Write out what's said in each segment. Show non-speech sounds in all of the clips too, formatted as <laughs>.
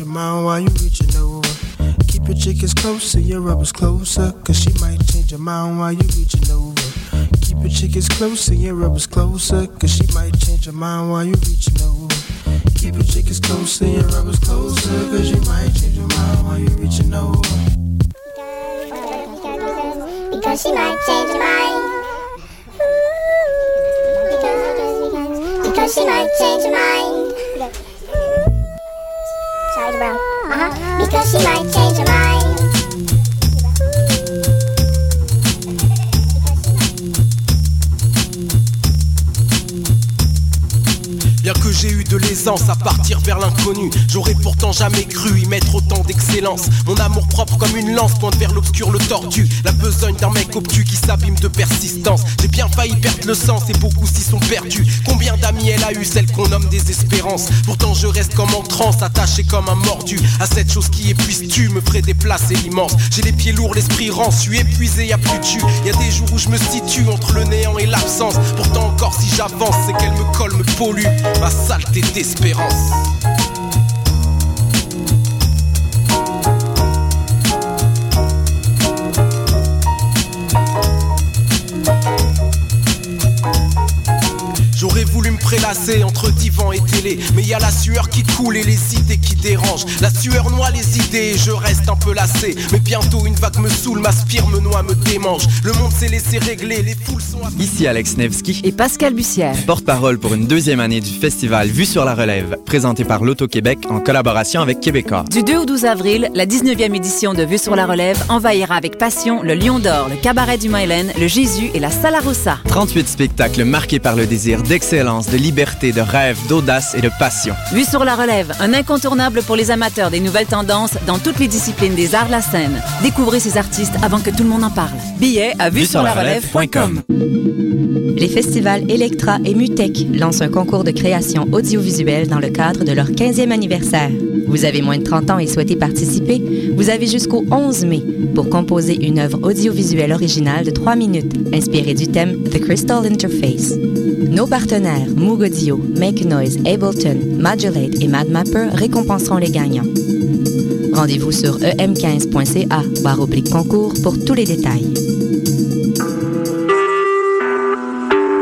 your mind while you reaching over. Keep your chickens close and your rubbers closer, cause she might change your mind while you reaching over. Keep your chickens close and your rubbers closer, cause she might change your mind while you reaching over. Keep your chickens close and your rubbers closer, cause she might change your mind while you reaching over. Because she might change your mind. Because she might change your mind. Brown. Uh-huh. Because she might change her mind. À partir vers l'inconnu, j'aurais pourtant jamais cru y mettre autant d'excellence. Mon amour propre comme une lance pointe vers l'obscur, le tordu. La besogne d'un mec obtus qui s'abîme de persistance. J'ai bien failli perdre le sens et beaucoup s'y sont perdus. Combien d'amis elle a eu, celle qu'on nomme des espérances? Pourtant je reste comme en transe, attaché comme un mordu à cette chose qui épuise tu me ferait déplacer l'immense. J'ai les pieds lourds, l'esprit rend, suis épuisé, y plus de jus. Y a des jours où je me situe entre le néant et l'absence. Pourtant encore si j'avance, c'est qu'elle me colle, me pollue ma saleté d'espérance. Entre divan et télé, mais y a la sueur qui coule et les idées qui dérangent. La sueur noie les idées et je reste un peu lassé. Mais bientôt une vague me saoule, m'aspire, me noie, me démange. Le monde s'est laissé régler, les foules sont. Ici Alex Nevsky et Pascal Bussière. Porte-parole pour une deuxième année du festival Vue sur la relève, présenté par l'Auto-Québec en collaboration avec Québécois. Du 2 au 12 avril, la 19e édition de Vue sur la relève envahira avec passion le Lion d'Or, le Cabaret du Mylène, le Jésus et la Salarossa. 38 spectacles marqués par le désir d'excellence, de liberté, de rêve, d'audace et de passion. Vue sur la relève, un incontournable pour les amateurs des nouvelles tendances dans toutes les disciplines des arts de la scène. Découvrez ces artistes avant que tout le monde en parle. Billets à vue sur la relève.com. Les festivals Electra et Mutec lancent un concours de création audiovisuelle dans le cadre de leur 15e anniversaire. Vous avez moins de 30 ans et souhaitez participer? Vous avez jusqu'au 11 mai pour composer une œuvre audiovisuelle originale de 3 minutes inspirée du thème The Crystal Interface. Nos partenaires Moog Audio, Make Noise, Ableton, Modulate et MadMapper récompenseront les gagnants. Rendez-vous sur em15.ca barre oblique concours pour tous les détails.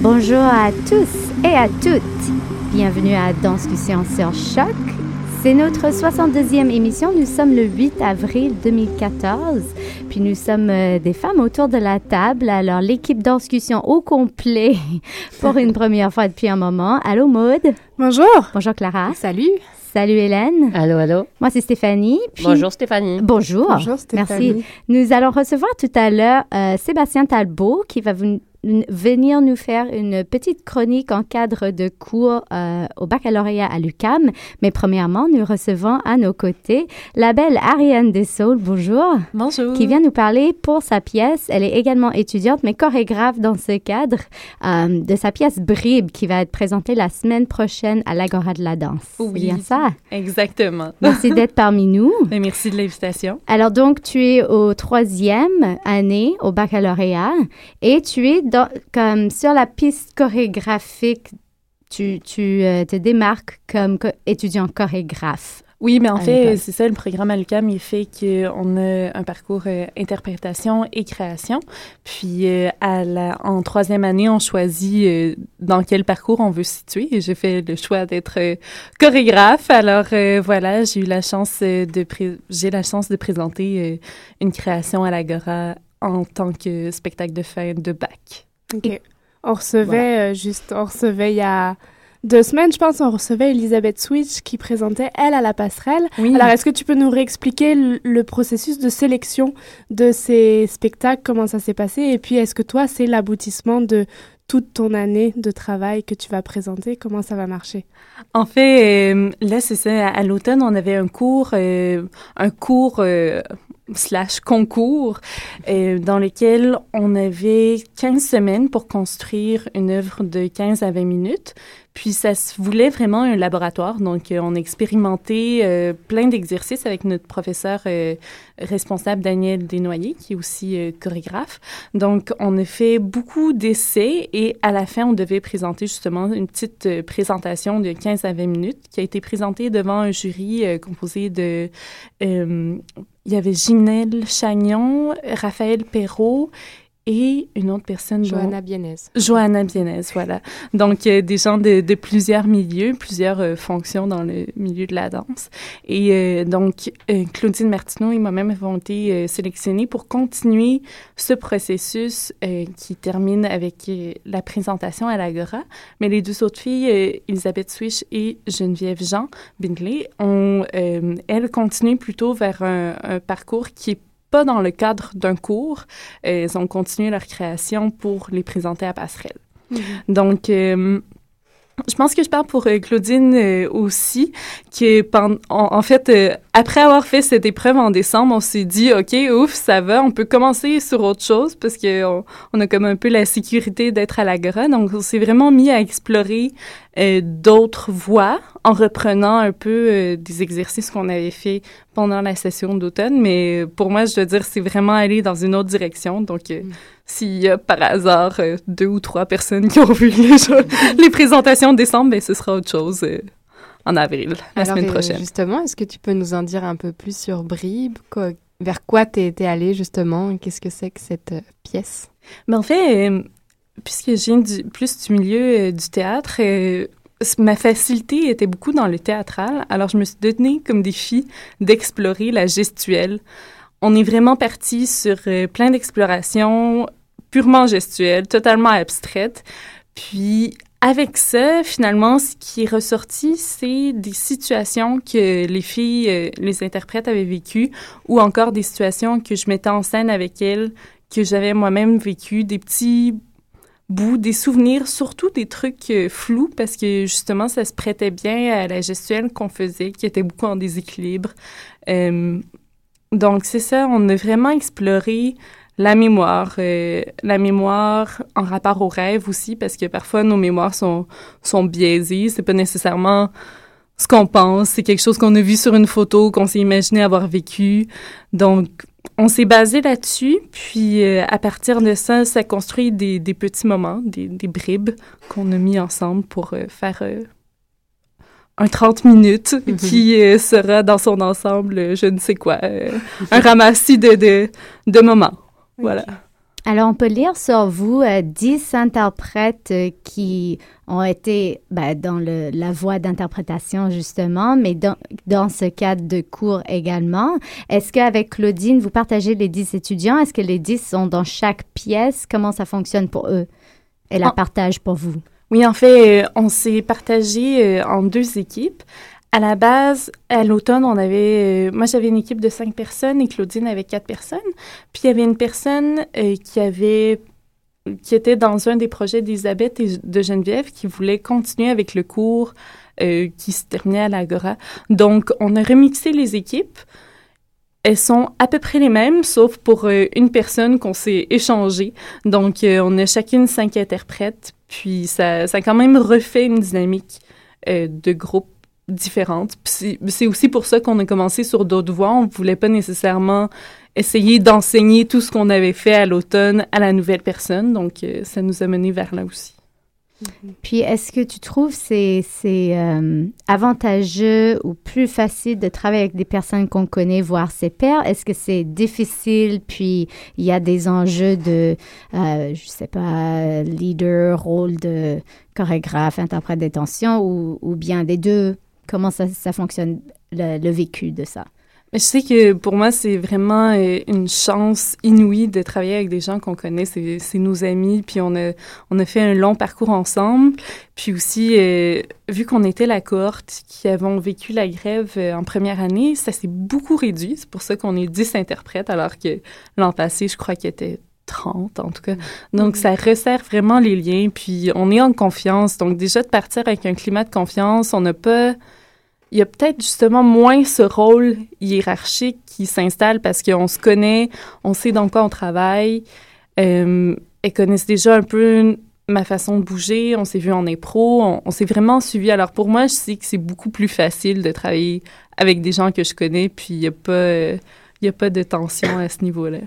Bonjour à tous et à toutes. Bienvenue à Danscussion sur Choc. C'est notre 62e émission. Nous sommes le 8 avril 2014. Puis nous sommes euh, des femmes autour de la table. Alors, l'équipe Danscussion au complet <laughs> pour une première fois depuis un moment. Allô, Maude? Bonjour. Bonjour, Clara. Salut. Salut Hélène. Allô, allô. Moi, c'est Stéphanie. Puis... Bonjour Stéphanie. Bonjour. Bonjour Stéphanie. Merci. Nous allons recevoir tout à l'heure euh, Sébastien Talbot qui va vous venir nous faire une petite chronique en cadre de cours euh, au baccalauréat à l'UCAM. Mais premièrement, nous recevons à nos côtés la belle Ariane Dessault. Bonjour. Bonjour. Qui vient nous parler pour sa pièce. Elle est également étudiante, mais chorégraphe dans ce cadre euh, de sa pièce Bribe qui va être présentée la semaine prochaine à l'Agora de la danse. Oui. bien ça? Exactement. Merci d'être <laughs> parmi nous. Et merci de l'invitation. Alors donc, tu es au troisième année au baccalauréat et tu es dans, comme sur la piste chorégraphique, tu, tu euh, te démarques comme co étudiant chorégraphe. Oui, mais en fait, c'est ça, le programme à l'UQAM, il fait qu'on a un parcours euh, interprétation et création. Puis, euh, à la, en troisième année, on choisit euh, dans quel parcours on veut se situer. J'ai fait le choix d'être chorégraphe. Alors, voilà, j'ai eu la chance de j'ai la chance de présenter une création à l'Agora en tant que spectacle de fin de bac. OK. On recevait, voilà. juste, on recevait il y a deux semaines, je pense, on recevait Elisabeth Switch qui présentait Elle à la passerelle. Oui. Alors, est-ce que tu peux nous réexpliquer le, le, processus de sélection de ces spectacles, comment ça s'est passé? Et puis, est-ce que toi, c'est l'aboutissement de toute ton année de travail que tu vas présenter? Comment ça va marcher? En fait, euh, là, c'est ça. À l'automne, on avait un cours, euh, un cours euh, slash concours dans lequel on avait 15 semaines pour construire une œuvre de 15 à 20 minutes. Puis ça se voulait vraiment un laboratoire. Donc, on a expérimenté plein d'exercices avec notre professeur responsable Daniel Desnoyers, qui est aussi euh, chorégraphe. Donc, on a fait beaucoup d'essais et à la fin, on devait présenter justement une petite euh, présentation de 15 à 20 minutes qui a été présentée devant un jury euh, composé de... il y avait Ginelle Chagnon, Raphaël Perrault et une autre personne. Johanna Bienez. Johanna Bienez, voilà. Donc, euh, des gens de, de, plusieurs milieux, plusieurs euh, fonctions dans le milieu de la danse. Et euh, donc, Claudine Martineau et moi-même avons été sélectionnés pour continuer ce processus qui termine avec la présentation à l'Agora. Mais les deux autres filles, Elisabeth Swish et Geneviève Jean Bindley, ont, elles, continué plutôt vers un, un parcours qui est pas dans le cadre d'un cours. Elles ont continué leur création pour les présenter à Passerelle. Mhm. Donc, euh, je pense que je parle pour euh, Claudine euh, aussi, qui en, fait, après avoir fait cette épreuve en décembre, on s'est dit, OK, ouf, ça va, on peut commencer sur autre chose parce qu'on on a comme un peu la sécurité d'être à l'Agora. Donc, on s'est vraiment mis à explorer euh, d'autres voies en reprenant un peu euh, des exercices qu'on avait fait pendant la session d'automne. Mais pour moi, je dois dire, c'est vraiment aller dans une autre direction. Donc, euh, mm. S'il y a par hasard deux ou trois personnes qui ont vu les, les présentations de décembre, ben, ce sera autre chose en avril, la semaine prochaine. Justement, est-ce que tu peux nous en dire un peu plus sur Bribe? vers quoi tu es, allé justement? Qu'est-ce que c'est que cette pièce? Ben, en fait, puisque je viens du, plus du milieu euh, du théâtre, euh, ma facilité était beaucoup dans le théâtral. Alors, je me suis donné comme défi d'explorer la gestuelle. On est vraiment parti sur euh, plein d'explorations purement gestuelles, totalement abstraites. Puis, avec ça, finalement, ce qui est ressorti, c'est des situations que les filles, les interprètes avaient vécues, ou encore des situations que je mettais en scène avec elles, que j'avais moi-même vécues, des petits bout des souvenirs, surtout des trucs euh, flous, parce que justement, ça se prêtait bien à la gestuelle qu'on faisait, qui était beaucoup en déséquilibre. Euh, donc, c'est ça, on a vraiment exploré la mémoire, euh, la mémoire en rapport au rêve aussi, parce que parfois nos mémoires sont, sont biaisées. C'est pas nécessairement ce qu'on pense, c'est quelque chose qu'on a vu sur une photo, qu'on s'est imaginé avoir vécu. Donc, on s'est basé là-dessus, puis euh, à partir de ça, ça construit des, des petits moments, des, des bribes qu'on a mis ensemble pour euh, faire euh, un 30 minutes mhm. qui sera dans son ensemble, je ne sais quoi, un ramassis de, de, de moments. Voilà. Alors, on peut lire sur vous euh, dix interprètes euh, qui ont été ben, dans le, la voie d'interprétation, justement, mais dans, dans, ce cadre de cours également. Est-ce qu'avec Claudine, vous partagez les dix étudiants? Est-ce que les dix sont dans chaque pièce? Comment ça fonctionne pour eux? Et la partage pour vous? Oui, en fait, euh, on s'est partagé en deux équipes. À la base, à l'automne, on avait, euh, moi j'avais une équipe de cinq personnes et Claudine avait quatre personnes. Puis il y avait une personne euh, qui avait, qui était dans un des projets d'Elisabeth et de Geneviève qui voulait continuer avec le cours euh, qui se terminait à l'Agora. Donc on a remixé les équipes. Elles sont à peu près les mêmes, sauf pour une personne qu'on s'est échangée. Donc on a chacune cinq interprètes. Puis ça, ça quand même refait une dynamique de groupe différentes. C'est aussi pour ça qu'on a commencé sur d'autres voies. On voulait pas nécessairement essayer d'enseigner tout ce qu'on avait fait à l'automne à la nouvelle personne. Donc, euh, ça nous a mené vers là aussi. Mm-hmm. Puis, est-ce que tu trouves c'est c'est euh, avantageux ou plus facile de travailler avec des personnes qu'on connaît, voire ses pairs? Est-ce que c'est difficile? Puis, il y a des enjeux de, euh, je sais pas, leader, rôle de chorégraphe, interprète d'intention ou, ou bien des deux? comment ça, ça fonctionne, le, vécu de ça? Je sais que pour moi, c'est vraiment euh, une chance inouïe de travailler avec des gens qu'on connaît. C'est nos amis, puis on a, on a fait un long parcours ensemble. Puis aussi, euh, vu qu'on était la cohorte qui avons vécu la grève euh, en première année, ça s'est beaucoup réduit. C'est pour ça qu'on est 10 interprètes, alors que l'an passé, je crois qu'il y était 30 en tout cas. Donc, ça resserre vraiment les liens, puis on est en confiance. Donc, déjà, de partir avec un climat de confiance, on n'a pas... Il y a peut-être justement moins ce rôle hiérarchique qui s'installe parce qu'on se connaît, on sait dans quoi on travaille. Euh, elles connaissent déjà un peu ma façon de bouger, on s'est vu en impro, on, s'est vraiment suivi. Alors pour moi, je sais que c'est beaucoup plus facile de travailler avec des gens que je connais, puis il n'y a, pas, a pas de tension à ce niveau-là.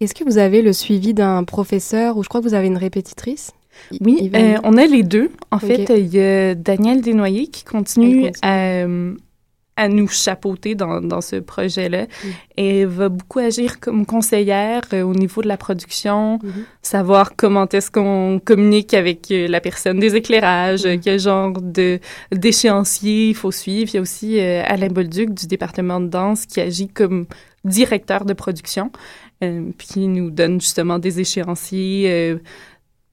Est-ce que vous avez le suivi d'un professeur ou je crois que vous avez une répétitrice? Oui, euh, on a les deux. En okay. fait, il y a Daniel Desnoyers qui continue, continue. à, à, nous chapeauter dans, dans ce projet-là mm. et va beaucoup agir comme conseillère euh, au niveau de la production, mm -hmm. savoir comment est-ce qu'on communique avec euh, la personne des éclairages, mm -hmm. quel genre de d'échéancier il faut suivre. Il y a aussi euh, Alain Bolduc du département de danse qui agit comme directeur de production, euh, puis qui nous donne justement des échéanciers euh,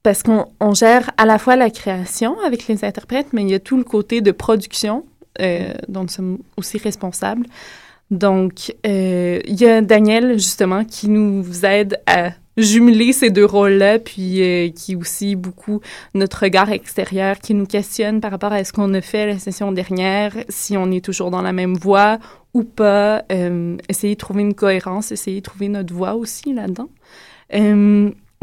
parce qu'on on gère à la fois la création avec les interprètes, mais il y a tout le côté de production euh, dont nous sommes aussi responsables. Donc, euh, il y a Daniel, justement, qui nous aide à jumeler ces deux rôles-là, puis euh, qui aussi beaucoup notre regard extérieur, qui nous questionne par rapport à ce qu'on a fait la session dernière, si on est toujours dans la même voie ou pas, essayer de trouver une cohérence, essayer de trouver notre voie aussi là-dedans.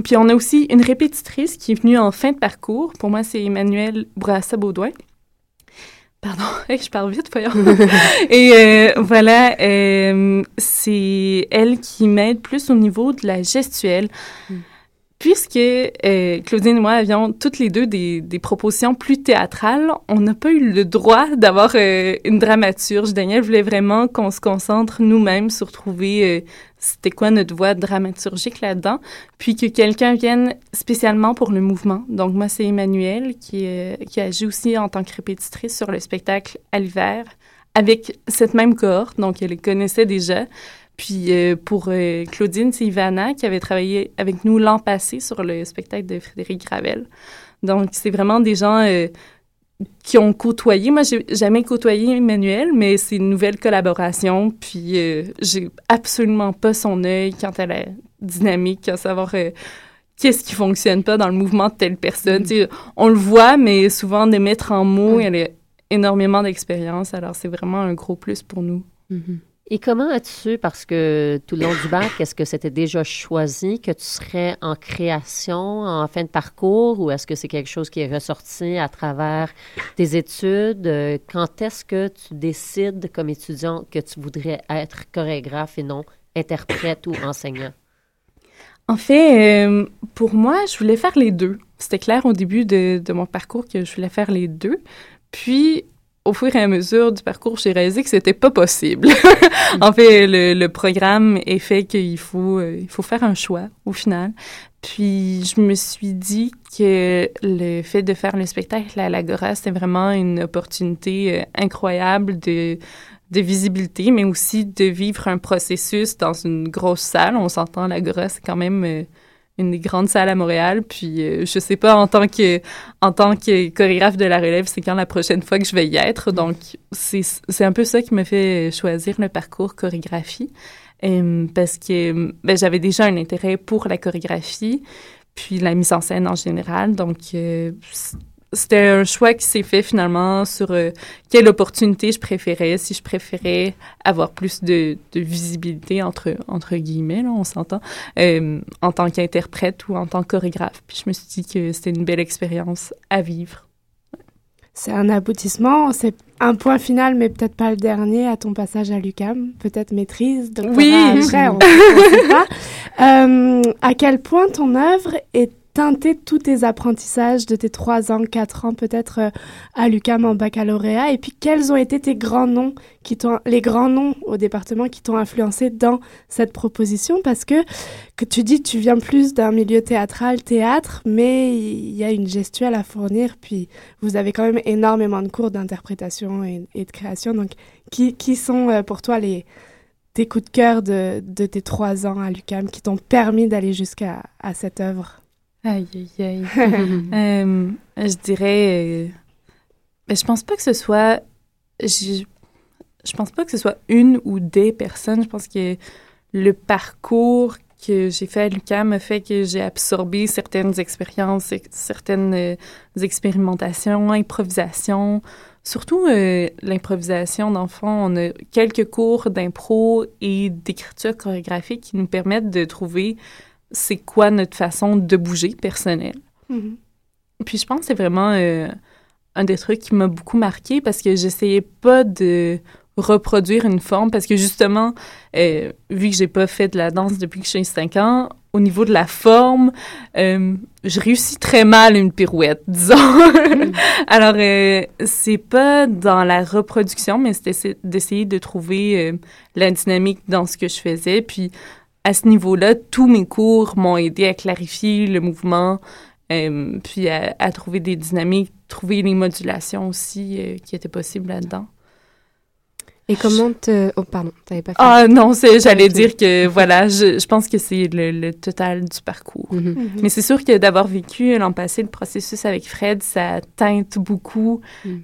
Puis on a aussi une répétitrice qui est venue en fin de parcours. Pour moi, c'est Emmanuel Bourassa-Baudouin. Pardon, <laughs> je parle vite, voyons. <laughs> Et euh, voilà, euh, c'est elle qui m'aide plus au niveau de la gestuelle. Mm. Puisque euh, Claudine et moi avions toutes les deux des, propositions plus théâtrales, on n'a pas eu le droit d'avoir euh, une dramaturge. Daniel voulait vraiment qu'on se concentre nous-mêmes sur trouver euh, c'était quoi notre voix dramaturgique là-dedans, puis que quelqu'un vienne spécialement pour le mouvement. Donc moi, c'est Emmanuel qui, qui agit aussi en tant que répétitrice sur le spectacle à l'hiver avec cette même cohorte, donc elle les connaissait déjà. Puis euh, pour euh, Claudine, c'est Ivana qui avait travaillé avec nous l'an passé sur le spectacle de Frédéric Gravel. Donc, c'est vraiment des gens euh, qui ont côtoyé. Moi, j'ai jamais côtoyé Emmanuel, mais c'est une nouvelle collaboration. Puis, j'ai absolument pas son œil quant à la dynamique, à savoir qu'est-ce qui fonctionne pas dans le mouvement de telle personne. Mm. On le voit, mais souvent, de mettre en mots, mm. elle a énormément d'expérience. Alors, c'est vraiment un gros plus pour nous. Mm -hmm. Et comment as-tu, parce que tout le long du bac, est-ce que c'était déjà choisi que tu serais en création en fin de parcours ou est-ce que c'est quelque chose qui est ressorti à travers tes études? Quand est-ce que tu décides comme étudiant que tu voudrais être chorégraphe et non interprète ou enseignant? En fait, euh, pour moi, je voulais faire les deux. C'était clair au début de, de mon parcours que je voulais faire les deux. Puis, au fur et à mesure du parcours, j'ai réalisé que c'était pas possible. <laughs> en fait, le, le, programme est fait qu'il faut, euh, il faut faire un choix au final. Puis je me suis dit que le fait de faire le spectacle à l'Agora, c'était vraiment une opportunité euh, incroyable de de visibilité, mais aussi de vivre un processus dans une grosse salle. On s'entend, l'Agora, c'est quand même euh, une des grandes salles à Montréal. Puis euh, je sais pas en tant que en tant que chorégraphe de la relève, c'est quand la prochaine fois que je vais y être. Donc c'est c'est un peu ça qui me fait choisir le parcours chorégraphie euh, parce que ben, j'avais déjà un intérêt pour la chorégraphie puis la mise en scène en général. Donc euh, c'était un choix qui s'est fait finalement sur euh, quelle opportunité je préférais, si je préférais avoir plus de, de visibilité, entre, entre guillemets, là, on s'entend, euh, en tant qu'interprète ou en tant que chorégraphe. Puis je me suis dit que c'était une belle expérience à vivre. C'est un aboutissement, c'est un point final, mais peut-être pas le dernier à ton passage à l'UCAM. Peut-être maîtrise, doctorat oui. après, on sait pas. <laughs> Euh, à quel point ton œuvre est teinté tous tes apprentissages de tes trois ans, quatre ans peut-être euh, à l'UCAM en baccalauréat Et puis quels ont été tes grands noms, qui les grands noms au département qui t'ont influencé dans cette proposition? Parce que, que tu dis, tu viens plus d'un milieu théâtral, théâtre, mais il y a une gestuelle à fournir. Puis vous avez quand même énormément de cours d'interprétation et, et de création. Donc qui, qui sont euh, pour toi les tes coups de cœur de, de tes trois ans à l'UCAM qui t'ont permis d'aller jusqu'à à cette œuvre? Aïe, aïe, aïe. <laughs> euh, je dirais. Euh, ben, je pense pas que ce soit. Je, pense pas que ce soit une ou des personnes. Je pense que le parcours que j'ai fait à l'UQAM a fait que j'ai absorbé certaines expériences, certaines euh, expérimentations, improvisations. Surtout l'improvisation d'enfants. On a quelques cours d'impro et d'écriture chorégraphique qui nous permettent de trouver c'est quoi notre façon de bouger personnelle. Mhm. Puis je pense que c'est vraiment euh, un des trucs qui m'a beaucoup marqué parce que j'essayais pas de reproduire une forme parce que justement, euh, vu que j'ai pas fait de la danse depuis que j'ai 5 ans, au niveau de la forme, euh, je réussis très mal une pirouette, <laughs> disons. Alors, euh, c'est pas dans la reproduction, mais c'était d'essayer de trouver la dynamique dans ce que je faisais. Puis, à ce niveau-là, tous mes cours m'ont aidé à clarifier le mouvement, euh, puis à, à, trouver des dynamiques, trouver les modulations aussi euh, qui étaient possibles là-dedans. Et comment te... Oh, pardon, t'avais pas fait... Ah non, c'est, j'allais dire que, voilà, je, je pense que c'est le, le, total du parcours. Mhm. Mhm. Mais c'est sûr que d'avoir vécu l'an passé le processus avec Fred, ça teinte beaucoup. Mm.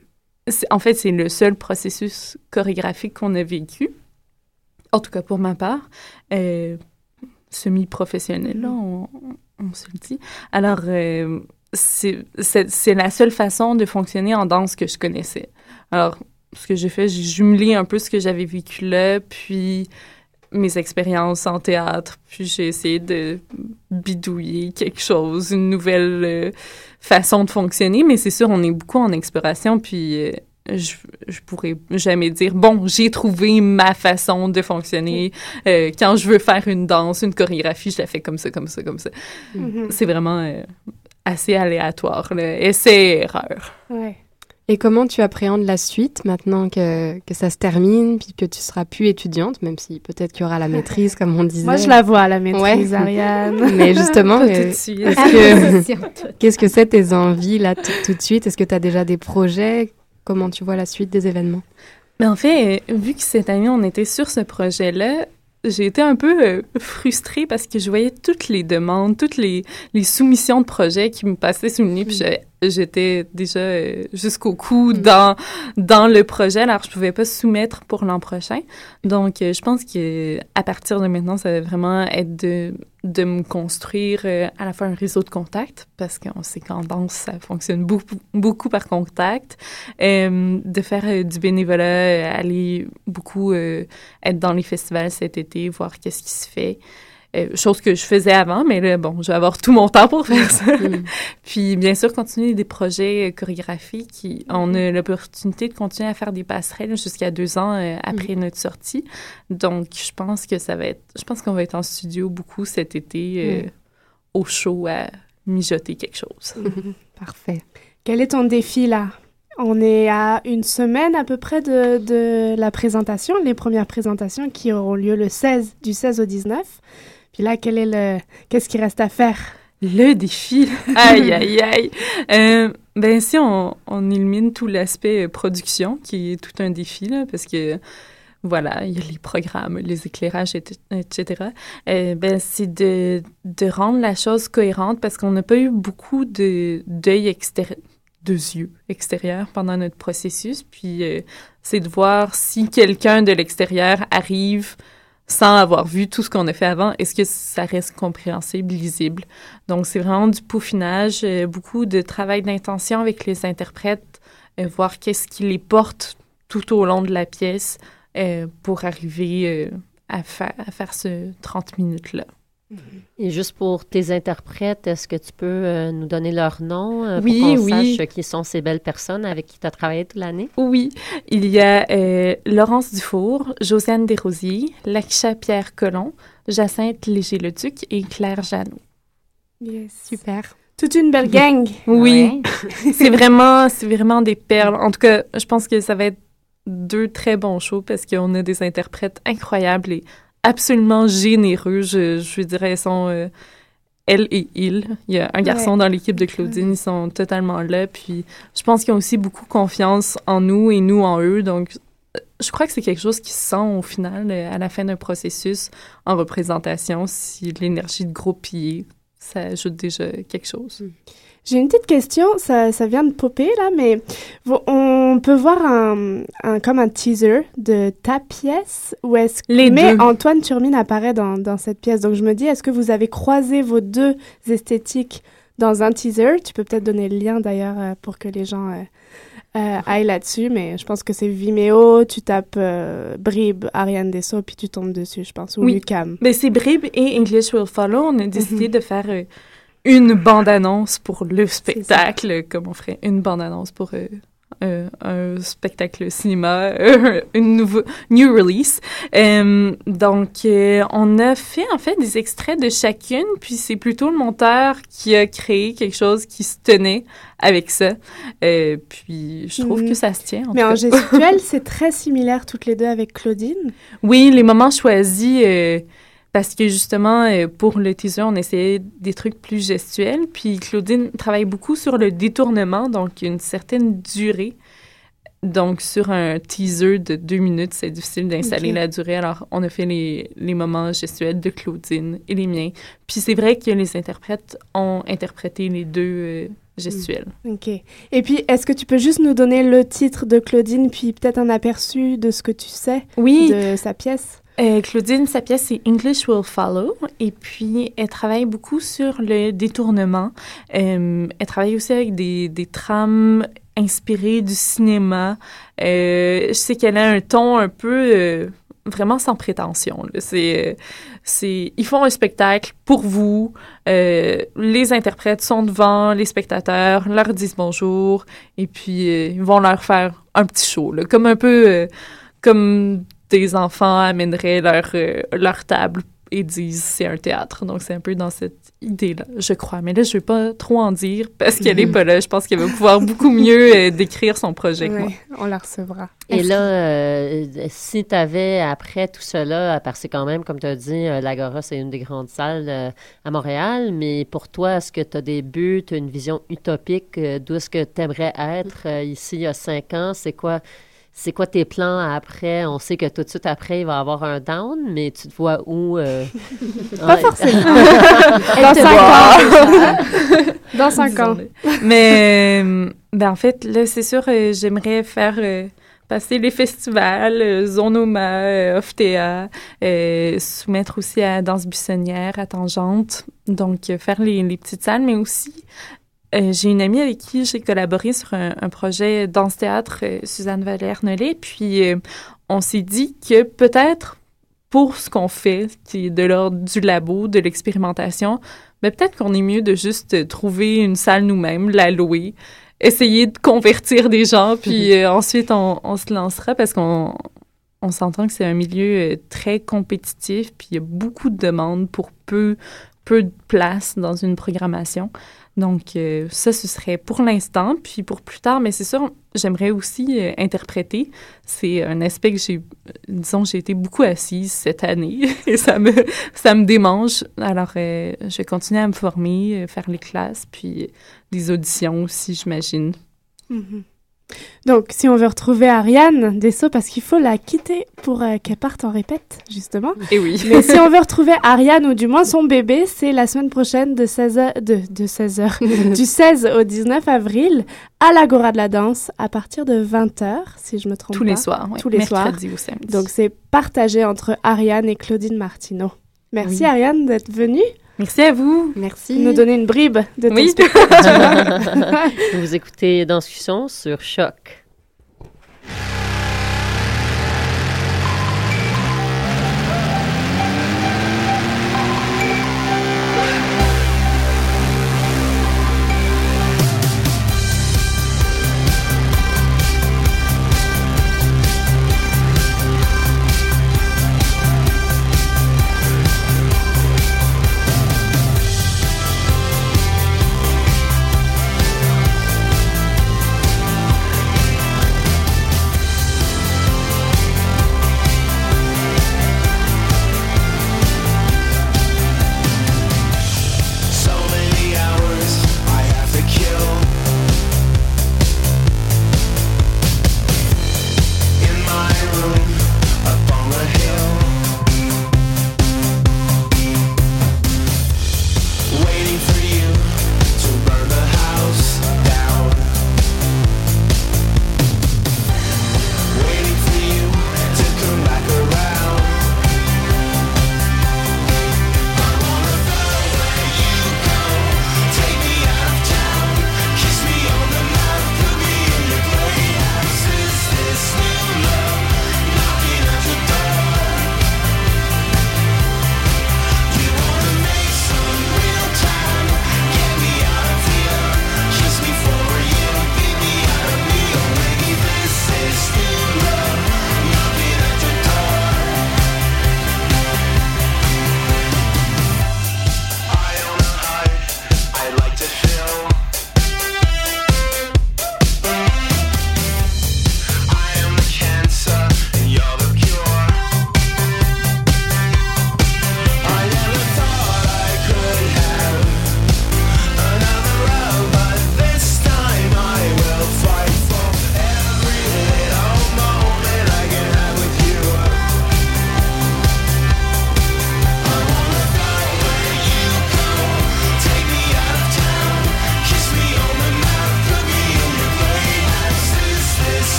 C'est- En fait, c'est le seul processus chorégraphique qu'on a vécu, en tout cas pour ma part, euh, semi-professionnel, là, on, se le dit. Alors, euh, c'est, la seule façon de fonctionner en danse que je connaissais. Alors, ce que j'ai fait, j'ai jumelé un peu ce que j'avais vécu là, puis mes expériences en théâtre, puis j'ai essayé de bidouiller quelque chose, une nouvelle euh, façon de fonctionner, mais c'est sûr, on est beaucoup en exploration, puis je, je pourrais jamais dire, bon, j'ai trouvé ma façon de fonctionner. Euh, quand je veux faire une danse, une chorégraphie, je la fais comme ça, comme ça, comme ça. Mhm. C'est vraiment euh, assez aléatoire, là. essai-erreur. Ouais. Et comment tu appréhendes la suite maintenant que, que ça se termine, puis que tu seras plus étudiante, même si peut-être qu'il y aura la maîtrise, comme on disait? Moi, je la vois, la maîtrise, Ouais. Ariane. <laughs> Mais justement, euh, que- <laughs> qu'est-ce que c'est tes envies là tout de suite? Est-ce que tu as déjà des projets Comment tu vois la suite des événements. Mais en fait, vu que cette année, on était sur ce projet-là, j'ai été un peu euh, frustrée parce que je voyais toutes les demandes, toutes les, les soumissions de projets qui me passaient sous le nez, puis j'avais- j'étais déjà euh, jusqu'au cou dans, dans le projet, alors je pouvais pas soumettre pour l'an prochain. Donc, euh, je pense que à partir de maintenant, ça va vraiment être de, de me construire euh, à la fois un réseau de contacts, parce qu'on sait qu'en danse, ça fonctionne beaucoup, beaucoup par contact, de faire du bénévolat, aller beaucoup être dans les festivals cet été, voir qu'est-ce qui se fait. Euh, chose que je faisais avant, mais là, bon, je vais avoir tout mon temps pour faire ça. <laughs> Puis, bien sûr, continuer des projets euh, chorégraphiques. Qui, On a l'opportunité de continuer à faire des passerelles jusqu'à deux ans euh, après notre sortie. Donc, je pense que ça va être... Je pense qu'on va être en studio beaucoup cet été, euh, Mm. au chaud, à mijoter quelque chose. <laughs> Parfait. Quel est ton défi là? On est à une semaine à peu près de, de la présentation, les premières présentations qui auront lieu le 16, du 16 au 19. Puis là, quel est le, qu'est-ce qui reste à faire? Le défi, <laughs> aïe, aïe, aïe. Euh, ben, si on, on élimine tout l'aspect euh, production, qui est tout un défi, là, parce que, voilà, il y a les programmes, les éclairages, et- etc. Euh, ben, c'est de, de rendre la chose cohérente, parce qu'on n'a pas eu beaucoup de, d'œil extérieur, de yeux extérieurs pendant notre processus. Puis, euh, c'est de voir si quelqu'un de l'extérieur arrive sans avoir vu tout ce qu'on a fait avant, est-ce que ça reste compréhensible, lisible? Donc, c'est vraiment du peaufinage, euh, beaucoup de travail d'intention avec les interprètes, euh, voir qu'est-ce qui les porte tout au long de la pièce euh, pour arriver à, à faire ce 30 minutes-là. Et juste pour tes interprètes, est-ce que tu peux euh, nous donner leur nom euh, Oui, pour qu'on oui. sache qui sont ces belles personnes avec qui tu as travaillé toute l'année? Oui, il y a euh, Laurence Dufour, Josiane Desrosiers, Lakisha Pierre Collomb, Jacinthe Léger-Leduc et Claire Jeannot. Yes. Super. Toute une belle gang. <laughs> Oui, <laughs> c'est vraiment, c'est vraiment des perles. En tout cas, je pense que ça va être deux très bons shows parce qu'on a des interprètes incroyables et absolument généreux. Je, je dirais, ils sont euh, elle et il. Il y a un garçon Ouais. dans l'équipe de Claudine, ils sont totalement là. Puis je pense qu'ils ont aussi beaucoup confiance en nous et nous en eux. Donc, euh, je crois que c'est quelque chose qui se sent au final, euh, à la fin d'un processus en représentation, si l'énergie de groupe y est ça ajoute déjà quelque chose. J'ai une petite question, ça, ça vient de popper là, mais on peut voir un, un- comme un teaser de ta pièce ou est-ce que mais deux. Antoine Turmine apparaît dans, dans cette pièce, donc je me dis est-ce que vous avez croisé vos deux esthétiques dans un teaser? Tu peux peut-être donner le lien d'ailleurs euh, pour que les gens euh, euh, aillent là-dessus, mais je pense que c'est Vimeo, tu tapes euh, Bribe, Ariane Dessau, puis tu tombes dessus, je pense, ou Oui. Lucam. Mais c'est Brib et English Will Follow. On a décidé de faire une bande-annonce pour le spectacle, comme on ferait une bande-annonce pour euh, euh, un spectacle cinéma, euh, une nouveau, new release. Donc, on a fait en fait des extraits de chacune, puis c'est plutôt le monteur qui a créé quelque chose qui se tenait avec ça. Puis, je trouve que ça se tient. En Mais en cas. gestuel, <laughs> c'est très similaire toutes les deux avec Claudine. Oui, les moments choisis, parce que justement, euh, pour le teaser, on essayait des trucs plus gestuels. Puis Claudine travaille beaucoup sur le détournement, donc une certaine durée. Donc, sur un teaser de deux minutes, c'est difficile d'installer la durée. Alors, on a fait les, les moments gestuels de Claudine et les miens. Puis c'est vrai que les interprètes ont interprété les deux euh, gestuels. Ok. Et puis, est-ce que tu peux juste nous donner le titre de Claudine, puis peut-être un aperçu de ce que tu sais Oui. de sa pièce? Euh, Claudine, sa pièce, c'est English Will Follow. Et puis, elle travaille beaucoup sur le détournement. Euh, elle travaille aussi avec des, des trames inspirées du cinéma. Euh, je sais qu'elle a un ton un peu vraiment sans prétention. C'est, c'est, ils font un spectacle pour vous. Les interprètes sont devant les spectateurs, leur disent bonjour, et puis ils vont leur faire un petit show, comme un peu comme des enfants amèneraient leur, euh, leur table et disent c'est un théâtre. Donc c'est un peu dans cette idée-là, je crois. Mais là, je ne vais pas trop en dire parce qu'elle n'est pas là. Je pense qu'elle va pouvoir beaucoup mieux euh, décrire son projet. Ouais, on la recevra. Et là, euh, si tu avais, après tout cela, parce que quand même, comme tu as dit, l'Agora, c'est une des grandes salles euh, à Montréal, mais pour toi, est-ce que tu as des buts, as une vision utopique euh, d'où est-ce que tu aimerais être euh, ici il y a cinq ans? C'est quoi, c'est quoi tes plans après? On sait que tout de suite après, il va y avoir un down, mais tu te vois où? euh? <laughs> Pas Ouais. forcément. <laughs> <laughs> Dans cinq ans. Dans cinq ans. Mais euh, ben, en fait, là, c'est sûr, euh, j'aimerais faire euh, passer les festivals, Zonoma, Oftea, soumettre aussi à Danse Buissonnière, à Tangente, donc faire les, les petites salles, mais aussi euh, j'ai une amie avec qui j'ai collaboré sur un, un projet danse-théâtre, euh, Suzanne Valère-Nollet, puis euh, on s'est dit que peut-être pour ce qu'on fait, qui est de l'ordre du labo, de l'expérimentation, ben peut-être qu'on est mieux de juste trouver une salle nous-mêmes, la louer, essayer de convertir des gens, puis euh, ensuite on, on se lancera parce qu'on on s'entend que c'est un milieu très compétitif, puis il y a beaucoup de demandes pour peu, peu de place dans une programmation. Donc, euh, ça, ce serait pour l'instant. Puis pour plus tard, mais c'est sûr, j'aimerais aussi euh, interpréter. C'est un aspect que j'ai, euh, disons, j'ai été beaucoup assise cette année <laughs> et ça me, ça me démange. Alors, je vais continuer à me former, faire les classes, puis des auditions aussi, j'imagine. Mhm. Donc, si on veut retrouver Ariane Dessau, parce qu'il faut la quitter pour euh, qu'elle parte en répète, justement. Et oui. Mais si on <laughs> veut retrouver Ariane, ou du moins son bébé, c'est la semaine prochaine de 16h, de, de 16h, <laughs> du 16 au 19 avril, à l'Agora de la Danse, à partir de 20h, si je me trompe Tous pas. les soirs, oui. Tous les soirs. Mercredi ou samedi. Donc, c'est partagé entre Ariane et Claudine Martineau. Merci Oui. Ariane d'être venue. Merci à vous. Merci. Nous donner une bribe de ton Oui. spectacle. tu vois. <laughs> <laughs> Vous écoutez Danscussion sur Choc.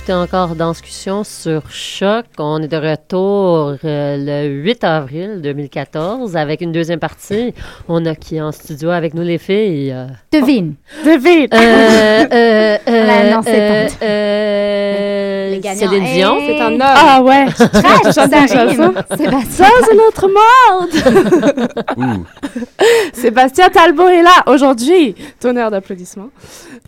Vous écoutez encore Danscussion sur Choc. On est de retour euh, le 8 avril 2014 avec une deuxième partie. On a qui en studio avec nous les filles? Euh, Devine. Devine. Euh, euh, euh, non, c'est euh, pas- euh, Les gagnants. Céline Dion. Hey! C'est un homme. Ah ouais. <laughs> Trash, ça. Sébastien. Ça, c'est notre monde. Ouh. <laughs> Sébastien Talbot est là aujourd'hui. Tonnerre d'applaudissements.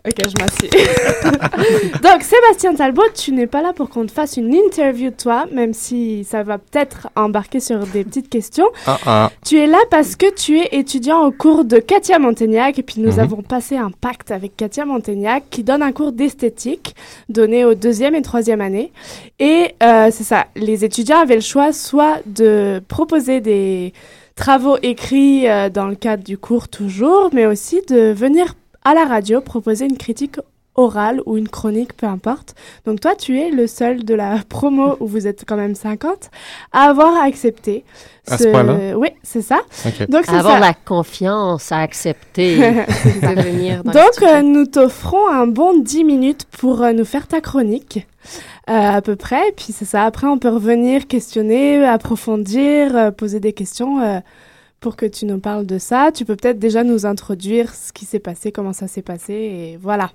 Ok, je m'assieds. <laughs> Donc, Sébastien Talbot, tu n'es pas là pour qu'on te fasse une interview de toi, même si ça va peut-être embarquer sur des petites questions. Ah, ah. Tu es là parce que tu es étudiant au cours de Katia Montaignac et puis nous Mhm. avons passé un pacte avec Katia Montaignac qui donne un cours d'esthétique donné aux deuxième et troisième année. Et euh, c'est ça, les étudiants avaient le choix soit de proposer des travaux écrits euh, dans le cadre du cours toujours, mais aussi de venir à la radio proposer une critique orale ou une chronique, peu importe. Donc toi, tu es le seul de la promo <laughs> où vous êtes quand même 50 à avoir accepté. À ce point-là? Oui, c'est ça. Ok. Donc c'est Avoir ça. la confiance à accepter. <laughs> de venir dans Donc, euh, nous t'offrons un bon 10 minutes pour euh, nous faire ta chronique, euh, à peu près. Et puis, c'est ça. Après, on peut revenir questionner, approfondir, euh, poser des questions euh, pour que tu nous parles de ça. Tu peux peut-être déjà nous introduire ce qui s'est passé, comment ça s'est passé. Et voilà.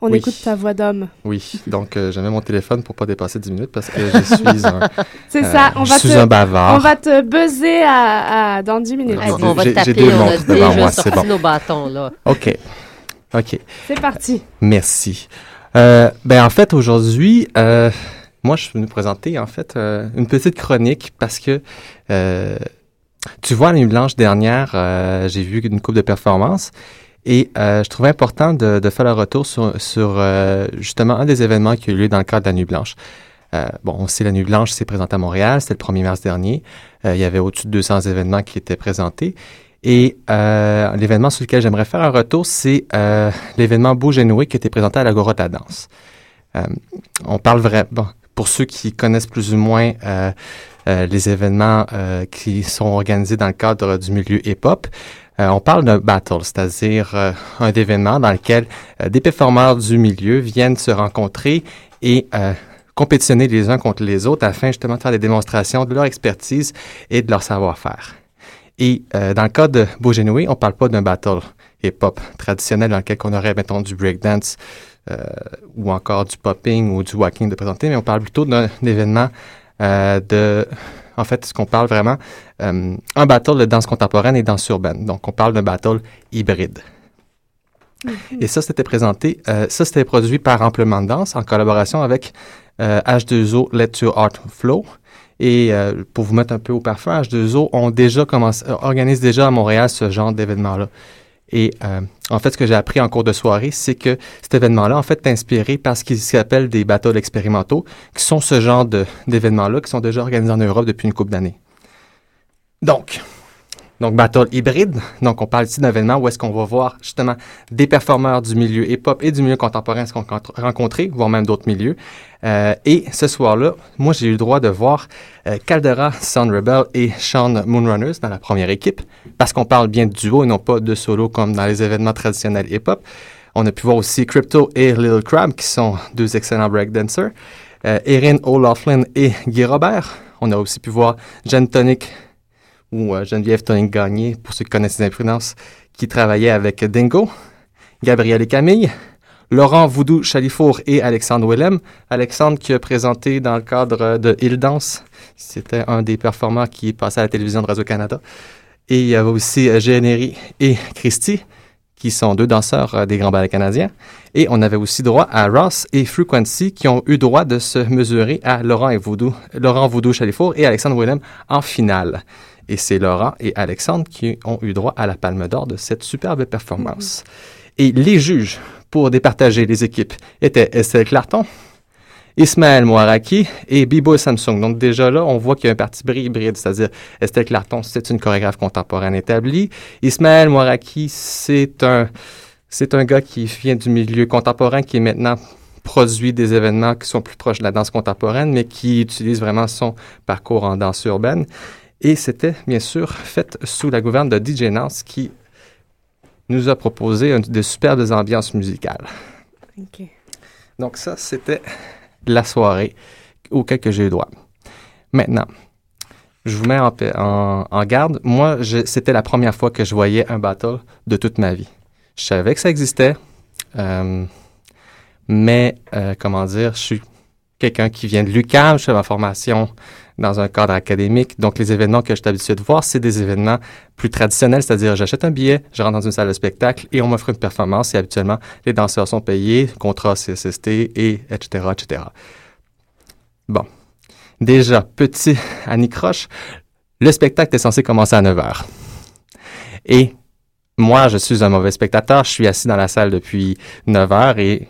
On Oui. écoute ta voix d'homme. Oui, donc euh, j'avais mon téléphone pour pas dépasser 10 minutes parce que je suis un, <laughs> C'est euh, ça. On je va suis te, un bavard. On va te buzzer à, à- dans 10 minutes. Vas-y. on va te taper, on a déjà moi, c'est sorti bon. nos bâtons, là. OK. OK. C'est parti. Merci. Euh, ben en fait aujourd'hui, euh, moi je suis venu présenter en fait euh, une petite chronique parce que euh, tu vois la nuit blanche dernière, euh, j'ai vu une coupe de performances et euh, je trouvais important de, de faire le retour sur, sur euh, justement un des événements qui a eu lieu dans le cadre de la nuit blanche. Euh, bon, on sait la nuit blanche s'est présentée à Montréal, c'était le 1er mars dernier. Euh, il y avait au-dessus de 200 événements qui étaient présentés. Et euh, l'événement sur lequel j'aimerais faire un retour, c'est euh, l'événement Beau Genoué qui a été présenté à l'Agora de la danse. On parle vraiment, bon, pour ceux qui connaissent plus ou moins les événements euh, qui sont organisés dans le cadre du milieu hip-hop, euh, on parle d'un battle, c'est-à-dire euh, un événement dans lequel euh, des performeurs du milieu viennent se rencontrer et euh, compétitionner les uns contre les autres afin justement de faire des démonstrations de leur expertise et de leur savoir-faire. Et euh, dans le cas de Beaugenoué, on parle pas d'un battle hip-hop traditionnel dans lequel on aurait, mettons, du breakdance euh, ou encore du popping ou du walking de présenter, mais on parle plutôt d'un événement euh, de... En fait, ce qu'on parle vraiment, euh, un battle de danse contemporaine et danse urbaine. Donc, on parle d'un battle hybride. Et ça, c'était présenté, euh, ça, c'était produit par Amplement de Danse en collaboration avec euh, H2O Let Your Art Flow. Et euh, pour vous mettre un peu au parfum, H2O ont déjà commencé, euh, organise déjà à Montréal ce genre d'événement-là. Et euh, en fait, ce que j'ai appris en cours de soirée, c'est que cet événement-là, en fait, est inspiré par ce qui s'appelle des battles expérimentaux, qui sont ce genre d'événements-là, qui sont déjà organisés en Europe depuis une couple d'années. Donc, donc battle hybride. Donc, on parle ici d'un événement où est-ce qu'on va voir justement des performeurs du milieu hip-hop et du milieu contemporain se rencontr- rencontrer, voire même d'autres milieux. Euh, et ce soir-là, moi, j'ai eu le droit de voir euh, Caldera, Sound Rebel et Sean Moonrunners dans la première équipe, parce qu'on parle bien de duo et non pas de solo comme dans les événements traditionnels hip-hop. On a pu voir aussi Crypto et Little Crab, qui sont deux excellents breakdancers. Euh, Erin O'Loughlin et Guy Robert. On a aussi pu voir Jen Tonic ou Geneviève Tonic Gagné, pour ceux qui connaissent les imprudences, qui travaillait avec Dingo. Gabriel et Camille. Laurent Voudou Chalifour et Alexandre Willem. Alexandre qui a présenté dans le cadre de Il Danse. C'était un des performeurs qui est passé à la télévision de Radio-Canada. Et il y avait aussi euh, Généry et Christy, qui sont deux danseurs euh, des Grands Ballets canadiens. Et on avait aussi droit à Ross et Frequency, qui ont eu droit de se mesurer à Laurent, et Voudou, Laurent Voudou Chalifour et Alexandre Willem en finale. Et c'est Laurent et Alexandre qui ont eu droit à la Palme d'Or de cette superbe performance. Et les juges, pour départager les équipes, étaient Estelle Clarton, Ismaël Moaraki et Bibo Samsung. Donc déjà là, on voit qu'il y a un parti hybride, c'est-à-dire Estelle Clarton, c'est une chorégraphe contemporaine établie. Ismaël Moaraki, c'est un, c'est un gars qui vient du milieu contemporain, qui est maintenant produit des événements qui sont plus proches de la danse contemporaine, mais qui utilise vraiment son parcours en danse urbaine. Et c'était bien sûr fait sous la gouverne de DJ Nance qui nous a proposé un- de superbes ambiances musicales. Donc ça, c'était la soirée auquel que j'ai eu droit. Maintenant, je vous mets en, pa- en- en garde. Moi, c'était la première fois que je voyais un battle de toute ma vie. Je savais que ça existait, euh, mais euh, comment dire, je suis quelqu'un qui vient de l'UQAM, je fais ma formation dans un cadre académique. Donc, les événements que je suis habitué de voir, c'est des événements plus traditionnels, c'est-à-dire j'achète un billet, je rentre dans une salle de spectacle et on m'offre une performance et habituellement, les danseurs sont payés, contrat CSST et etc., etc. Bon. Déjà, petit <laughs> anicroche, le spectacle est censé commencer à 9 h. Et moi, je suis un mauvais spectateur. Je suis assis dans la salle depuis 9 heures et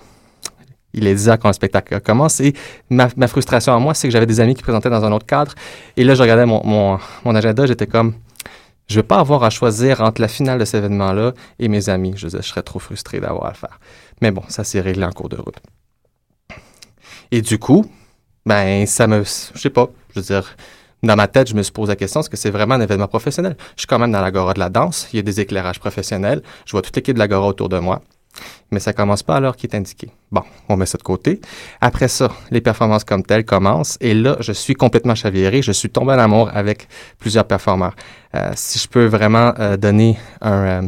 il est 10 heures quand le spectacle commence. Et ma, frustration à moi, c'est que j'avais des amis qui présentaient dans un autre cadre. Et là, je regardais mon, agenda, j'étais comme, je vais pas avoir à choisir entre la finale de cet événement-là et mes amis. Je, serais trop frustré d'avoir à faire. Mais bon, ça s'est réglé en cours de route. Et du coup, ben, ça me, je sais pas, je veux dire, dans ma tête, je me suis posé la question, est-ce que c'est vraiment un événement professionnel? Je suis quand même dans l'agora de la danse, il y a des éclairages professionnels, je vois toute l'équipe de l'agora autour de moi, mais ça commence pas à l'heure qui est indiquée. Bon, on met ça de côté. Après ça, les performances comme telles commencent, et là, je suis complètement chaviré, je suis tombé en amour avec plusieurs performeurs. Euh, si je peux vraiment euh, donner un... euh,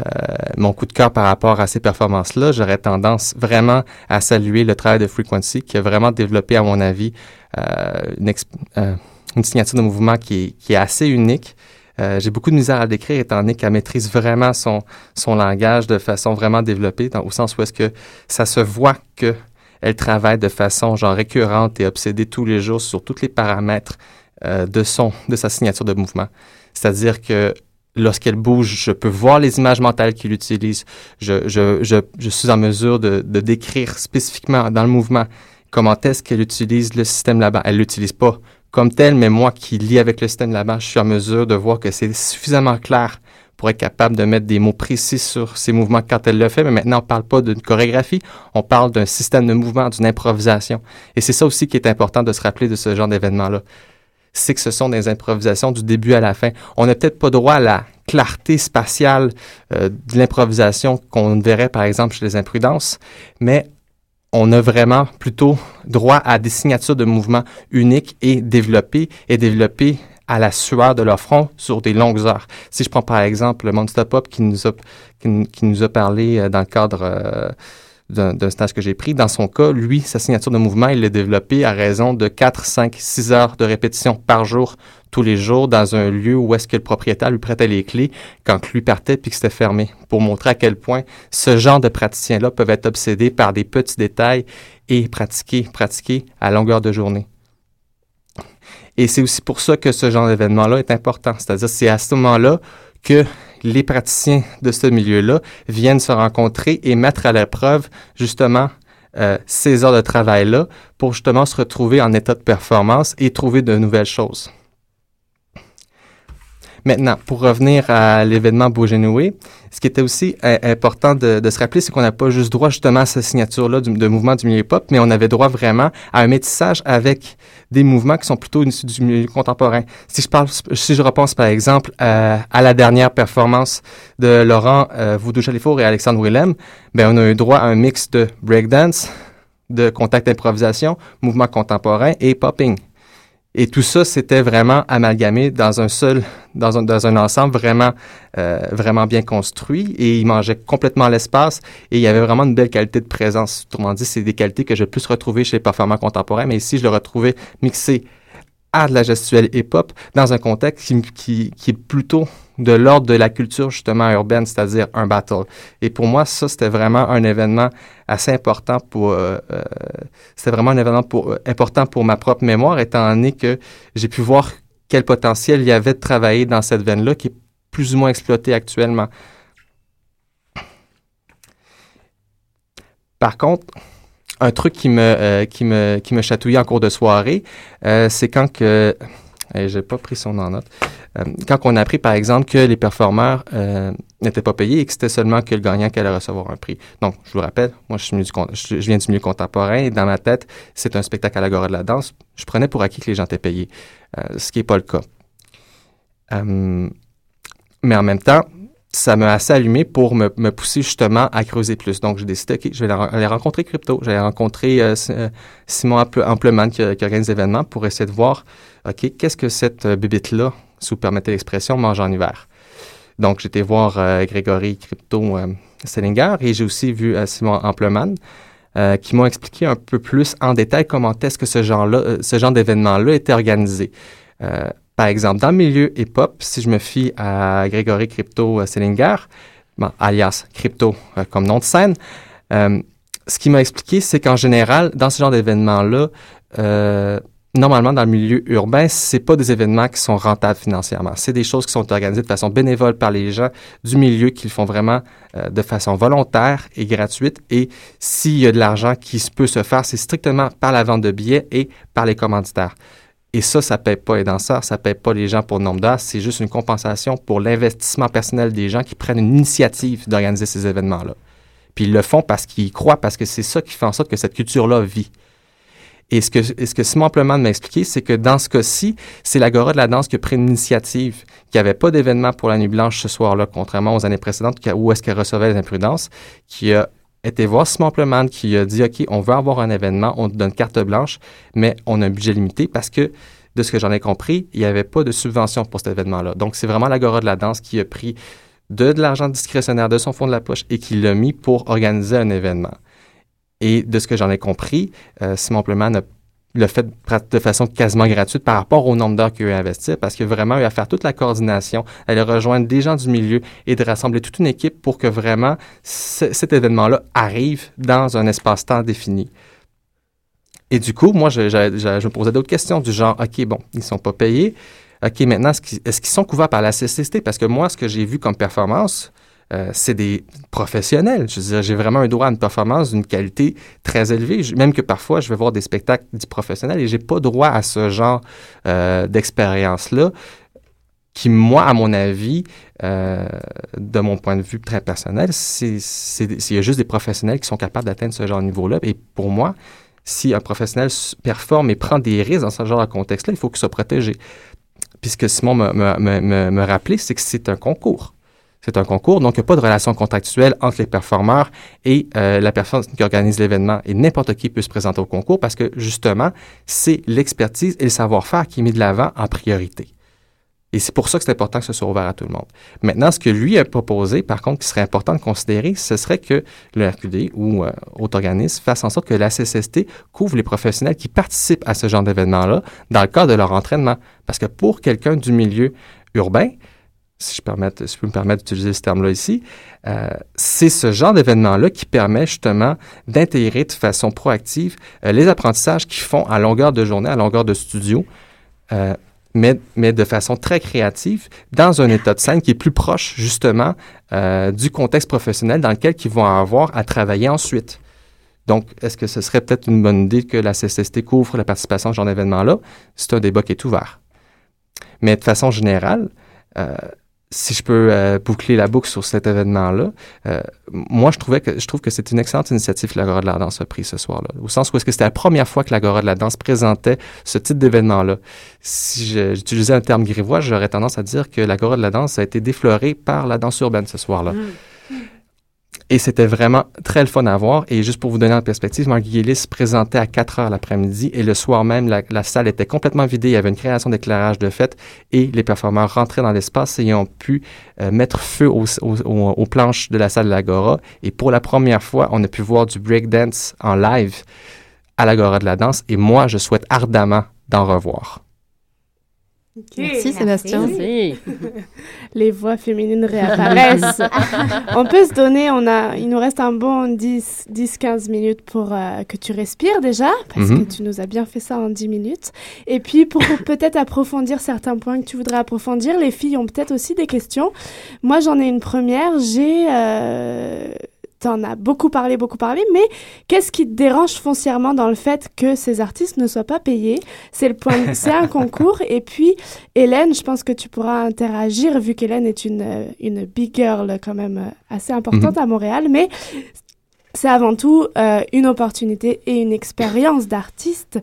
euh, mon coup de cœur par rapport à ces performances-là, j'aurais tendance vraiment à saluer le travail de Frequency qui a vraiment développé, à mon avis, une, signature de mouvement qui est assez unique. Euh, J'ai beaucoup de misère à le décrire étant donné qu'elle maîtrise vraiment son, son langage de façon vraiment développée, dans, au sens où est-ce que ça se voit que elle travaille de façon genre récurrente et obsédée tous les jours sur tous les paramètres euh, de son, de sa signature de mouvement. C'est-à-dire que lorsqu'elle bouge, je peux voir les images mentales qu'il utilise. Je, je, je, je suis en mesure de, de décrire spécifiquement dans le mouvement comment est-ce qu'elle utilise le système là-bas. Elle l'utilise pas comme tel, mais moi qui lis avec le système là-bas, je suis en mesure de voir que c'est suffisamment clair pour être capable de mettre des mots précis sur ses mouvements quand elle le fait. Mais maintenant, on parle pas d'une chorégraphie, on parle d'un système de mouvement, d'une improvisation. Et c'est ça aussi qui est important de se rappeler de ce genre d'événement-là c'est que ce sont des improvisations du début à la fin. On n'a peut-être pas droit à la clarté spatiale euh, de l'improvisation qu'on verrait par exemple chez les imprudences, mais on a vraiment plutôt droit à des signatures de mouvements uniques et développées et développées à la sueur de leur front sur des longues heures. Si je prends par exemple le Monster Pop qui nous a, qui, nous a parlé euh, dans le cadre euh, d'un stage que j'ai pris. Dans son cas, lui, sa signature de mouvement, il l'a développée à raison de 4, 5, 6 heures de répétition par jour, tous les jours, dans un lieu où est-ce que le propriétaire lui prêtait les clés quand lui partait puis que c'était fermé, pour montrer à quel point ce genre de praticiens-là peuvent être obsédés par des petits détails et pratiquer, pratiquer à longueur de journée. Et c'est aussi pour ça que ce genre d'événement-là est important. C'est-à-dire, c'est à ce moment-là que les praticiens de ce milieu-là viennent se rencontrer et mettre à l'épreuve justement euh, ces heures de travail-là pour justement se retrouver en état de performance et trouver de nouvelles choses. Maintenant, pour revenir à l'événement Beaugenoué, ce qui était aussi euh, important de, se rappeler, c'est qu'on n'a pas juste droit justement à cette signature-là de mouvement du milieu hip-hop, mais on avait droit vraiment à un métissage avec des mouvements qui sont plutôt issus du milieu contemporain. Si je parle, si je repense par exemple euh, à la dernière performance de Laurent euh, Voudou-Chalifour et Alexandre Willem, ben on a eu droit à un mix de breakdance, de contact improvisation, mouvement contemporain et popping. Et tout ça, c'était vraiment amalgamé dans un seul, dans un, dans un ensemble vraiment, euh, vraiment bien construit. Et il mangeait complètement l'espace. Et il y avait vraiment une belle qualité de présence. Autrement dit, c'est des qualités que je plus retrouver chez les performants contemporains. Mais ici, je le retrouvais mixé à de la gestuelle hip-hop dans un contexte qui, qui, qui est plutôt de l'ordre de la culture justement urbaine, c'est-à-dire un battle. Et pour moi, ça, c'était vraiment un événement assez important pour... euh, euh, c'était vraiment un événement pour, euh, important pour ma propre mémoire, étant donné que j'ai pu voir quel potentiel il y avait de travailler dans cette veine-là qui est plus ou moins exploitée actuellement. Par contre, un truc qui me, euh, qui me, qui me chatouillait en cours de soirée, c'est quand que... eh, J'ai pas pris son en note. Euh, quand on a appris, par exemple, que les performeurs euh, n'étaient pas payés et que c'était seulement que le gagnant qui allait recevoir un prix. Donc, je vous rappelle, moi, je, je, viens du milieu contemporain et dans ma tête, c'est un spectacle à l'Agora de la danse. Je prenais pour acquis que les gens étaient payés, euh, ce qui n'est pas le cas. Mais en même temps, ça m'a assez allumé pour me, me, pousser justement à creuser plus. Donc, j'ai décidé, OK, je vais aller rencontrer Crypto. J'allais rencontrer euh, euh, Simon Ampleman qui, organise l'événement pour essayer de voir, OK, qu'est-ce que cette euh, bibite-là, si vous permettez l'expression, mange en hiver. Donc, j'étais voir Grégory Crypto Stellinger et j'ai aussi vu Simon Ampleman. qui m'ont expliqué un peu plus en détail comment est-ce que ce genre-là, ce genre d'événement-là était organisé. Par exemple, dans le milieu hip-hop, si je me fie à Grégory Crypto Sellinger, alias Crypto euh, comme nom de scène, euh, ce qu'il m'a expliqué, c'est qu'en général, dans ce genre d'événements-là, euh, normalement, dans le milieu urbain, c'est pas des événements qui sont rentables financièrement. C'est des choses qui sont organisées de façon bénévole par les gens du milieu qui le font vraiment de façon volontaire et gratuite. Et s'il y a de l'argent qui peut se faire, c'est strictement par la vente de billets et par les commanditaires. Et ça, ça ne paie pas les danseurs, ça ne paie pas les gens pour le nombre d'heures, c'est juste une compensation pour l'investissement personnel des gens qui prennent une initiative d'organiser ces événements-là. Puis ils le font parce qu'ils croient, parce que c'est ça qui fait en sorte que cette culture-là vit. Et ce que, ce Simon m'a expliqué, c'est que dans ce cas-ci, c'est l'Agora de la danse qui a pris une initiative, qui avait pas d'événement pour la Nuit Blanche ce soir-là, contrairement aux années précédentes où est-ce qu'elle recevait les imprudences, qui a été voir Simon Pleman qui a dit OK, on veut avoir un événement, on donne carte blanche, mais on a un budget limité parce que, de ce que j'en ai compris, il n'y avait pas de subvention pour cet événement-là. Donc, c'est vraiment l'Agora de la danse qui a pris de, l'argent discrétionnaire de son fonds de la poche et qui l'a mis pour organiser un événement. Et de ce que j'en ai compris, euh, a le fait de façon quasiment gratuite par rapport au nombre d'heures qu'il a investir, parce que vraiment eu à faire toute la coordination, aller rejoindre des gens du milieu et de rassembler toute une équipe pour que vraiment cet événement-là arrive dans un espace-temps défini. Et du coup, moi, je, me posais d'autres questions du genre, OK, bon, ils sont pas payés. OK, maintenant, est-ce qu'ils sont couverts par la CCST? Parce que moi, ce que j'ai vu comme performance, euh, c'est des professionnels. Je veux dire, j'ai vraiment un droit à une performance d'une qualité très élevée. même que parfois, je vais voir des spectacles dits professionnels et j'ai pas droit à ce genre euh, d'expérience-là qui, moi, à mon avis, euh, de mon point de vue très personnel, c'est, il y a juste des professionnels qui sont capables d'atteindre ce genre de niveau-là. Et pour moi, si un professionnel performe et prend des risques dans ce genre de contexte-là, il faut qu'il soit protégé. Puis ce que Simon me, rappelait, c'est que c'est un concours. C'est un concours, donc il n'y a pas de relation contractuelle entre les performeurs et euh, la personne qui organise l'événement. Et n'importe qui peut se présenter au concours parce que justement, c'est l'expertise et le savoir-faire qui est mis de l'avant en priorité. Et c'est pour ça que c'est important que ce soit ouvert à tout le monde. Maintenant, ce que lui a proposé, par contre, qui serait important de considérer, ce serait que le RQD ou euh, autre organisme fasse en sorte que la CCST couvre les professionnels qui participent à ce genre d'événement-là dans le cadre de leur entraînement. Parce que pour quelqu'un du milieu urbain, si je, peux me permettre d'utiliser ce terme-là ici, euh, c'est ce genre d'événement-là qui permet justement d'intégrer de façon proactive euh, les apprentissages qu'ils font à longueur de journée, à longueur de studio, euh, mais, mais de façon très créative, dans un état de scène qui est plus proche justement du contexte professionnel dans lequel ils vont avoir à travailler ensuite. Donc, est-ce que ce serait peut-être une bonne idée que la CCST couvre la participation à ce genre d'événement-là? C'est un débat qui est ouvert. Mais de façon générale, si je peux euh, boucler la boucle sur cet événement-là, euh, moi, je trouvais que je trouve que c'est une excellente initiative que l'Agora de la danse a pris ce soir-là. Au sens où est-ce que c'était la première fois que l'Agora de la danse présentait ce type d'événement-là. Si j'utilisais un terme grivois, j'aurais tendance à dire que l'Agora de la danse a été déflorée par la danse urbaine ce soir-là. Mmh. Et c'était vraiment très le fun à voir. Et juste pour vous donner en perspective, Marc Guillis présentait à 4 heures l'après-midi et le soir même, la, salle était complètement vidée. Il y avait une création d'éclairage de fête et les performeurs rentraient dans l'espace et ont pu euh, mettre feu aux, planches de la salle de l'Agora. Et pour la première fois, on a pu voir du breakdance en live à l'Agora de la danse. Et moi, je souhaite ardemment d'en revoir. Merci Sébastien. <laughs> Les voix féminines réapparaissent. <laughs> on peut se donner, on a, il nous reste un bon 10-15 minutes pour euh, que tu respires déjà, parce mhm. que tu nous as bien fait ça en 10 minutes. Et puis pour <laughs> peut-être approfondir certains points que tu voudrais approfondir, les filles ont peut-être aussi des questions. Moi j'en ai une première. J'ai... Euh, t'en as beaucoup parlé, beaucoup parlé, mais qu'est-ce qui te dérange foncièrement dans le fait que ces artistes ne soient pas payés? C'est le point, <laughs> c'est un concours. Et puis, Hélène, je pense que tu pourras interagir vu qu'Hélène est une, une big girl quand même euh, assez importante mhm. à Montréal, mais c'est avant tout euh, une opportunité et une expérience d'artiste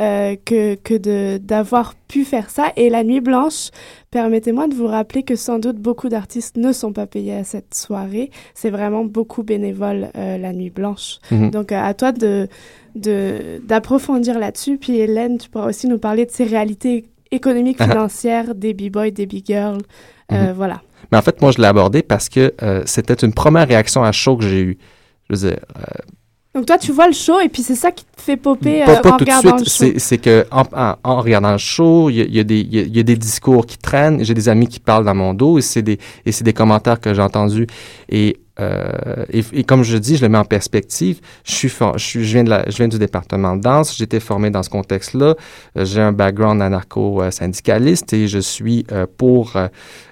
euh, que, que de, d'avoir pu faire ça. Et la Nuit Blanche, permettez-moi de vous rappeler que sans doute beaucoup d'artistes ne sont pas payés à cette soirée. C'est vraiment beaucoup bénévole, euh, la Nuit Blanche. Mhm. Donc, euh, à toi de, de, d'approfondir là-dessus. Puis, Hélène, tu pourras aussi nous parler de ces réalités économiques, Ah ah. financières des b-boys, des b-girls. Mhm. Voilà. Mais en fait, moi, je l'ai abordé parce que c'était une première réaction à chaud que j'ai eue. Je euh, Donc, toi, tu vois le show et puis c'est ça qui fait popper pas, euh, pas en tout de suite. le show. C'est, que en, en- en regardant le show, il y a, y des- il y a- il y a des discours qui traînent. J'ai des amis qui parlent dans mon dos et c'est des, et c'est des commentaires que j'ai entendus. Et, euh, et, et comme je dis, je le mets en perspective. Je suis, for- je, suis je viens de la, je viens du département de danse. J'ai été formé dans ce contexte-là. Euh, J'ai un background anarcho-syndicaliste et je suis euh, pour euh,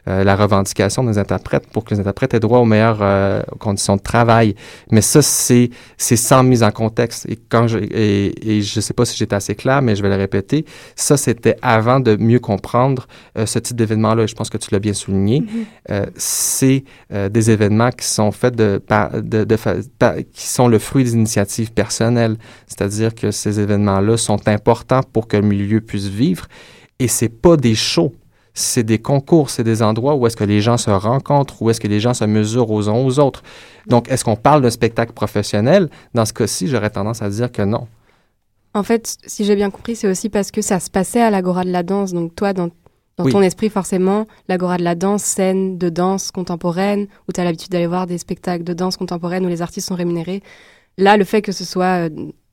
euh, la revendication des interprètes pour que les interprètes aient droit aux meilleures euh, conditions de travail. Mais ça, c'est c'est sans mise en contexte. Et quand je et, et je sais pas si j'étais assez clair, mais je vais le répéter. Ça, c'était avant de mieux comprendre euh, ce type d'événement-là. Et je pense que tu l'as bien souligné. Mhm. Euh, c'est euh, des événements qui sont faits de, qui sont le fruit d'initiatives personnelles. C'est-à-dire que ces événements-là sont importants pour que le milieu puisse vivre. Et c'est pas des shows. C'est des concours, c'est des endroits où est-ce que les gens se rencontrent, où est-ce que les gens se mesurent aux uns aux autres. Donc, est-ce qu'on parle d'un spectacle professionnel? Dans ce cas-ci, j'aurais tendance à dire que non. En fait, si j'ai bien compris, c'est aussi parce que ça se passait à l'Agora de la danse. Donc toi, dans, dans Oui. ton esprit, forcément, l'Agora de la danse, scène de danse contemporaine, où tu as l'habitude d'aller voir des spectacles de danse contemporaine où les artistes sont rémunérés. Là, le fait que ce soit euh,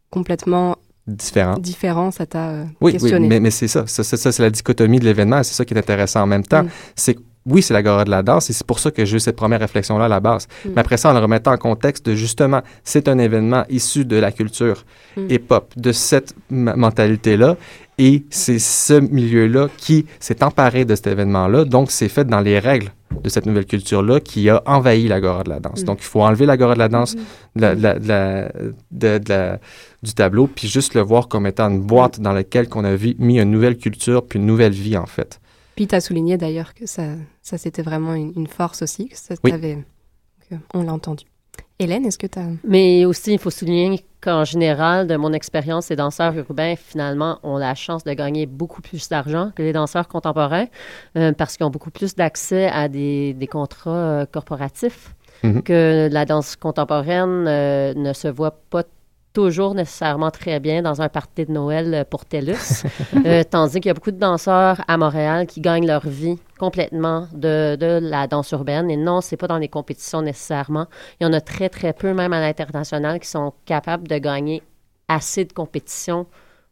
complètement Différent. différent, ça t'a euh, Oui, oui, questionné. mais, mais c'est ça. Ça, ça, ça, c'est la dichotomie de l'événement. et C'est ça qui est intéressant en même temps. Mm. C'est oui, c'est l'agora de la danse et c'est pour ça que j'ai eu cette première réflexion-là à la base. Mm. Mais après ça, en le remettant en contexte de justement, c'est un événement issu de la culture Mm. hip-hop, de cette mentalité-là. Et c'est ce milieu-là qui s'est emparé de cet événement-là. Donc, c'est fait dans les règles de cette nouvelle culture-là qui a envahi l'agora de la danse. Mm. Donc, il faut enlever l'agora de la danse Mhm. de la- de la- de la- de- de la- du tableau, puis juste le voir comme étant une boîte dans laquelle on a mis une nouvelle culture, puis une nouvelle vie, en fait. Puis tu as souligné d'ailleurs que ça, ça c'était vraiment une, une force aussi, que ça Oui. on l'a entendu. Hélène, est-ce que tu as... Mais aussi, il faut souligner qu'en général, de mon expérience, les danseurs urbains, finalement, ont la chance de gagner beaucoup plus d'argent que les danseurs contemporains euh, parce qu'ils ont beaucoup plus d'accès à des, des contrats euh, corporatifs Mhm. que la danse contemporaine euh, ne se voit pas toujours nécessairement très bien dans un party de Noël euh, pour TELUS, <laughs> Euh, tandis qu'il y a beaucoup de danseurs à Montréal qui gagnent leur vie complètement de, la danse urbaine. Et non, c'est pas dans les compétitions nécessairement. Il y en a très, très peu, même à l'international, qui sont capables de gagner assez de compétitions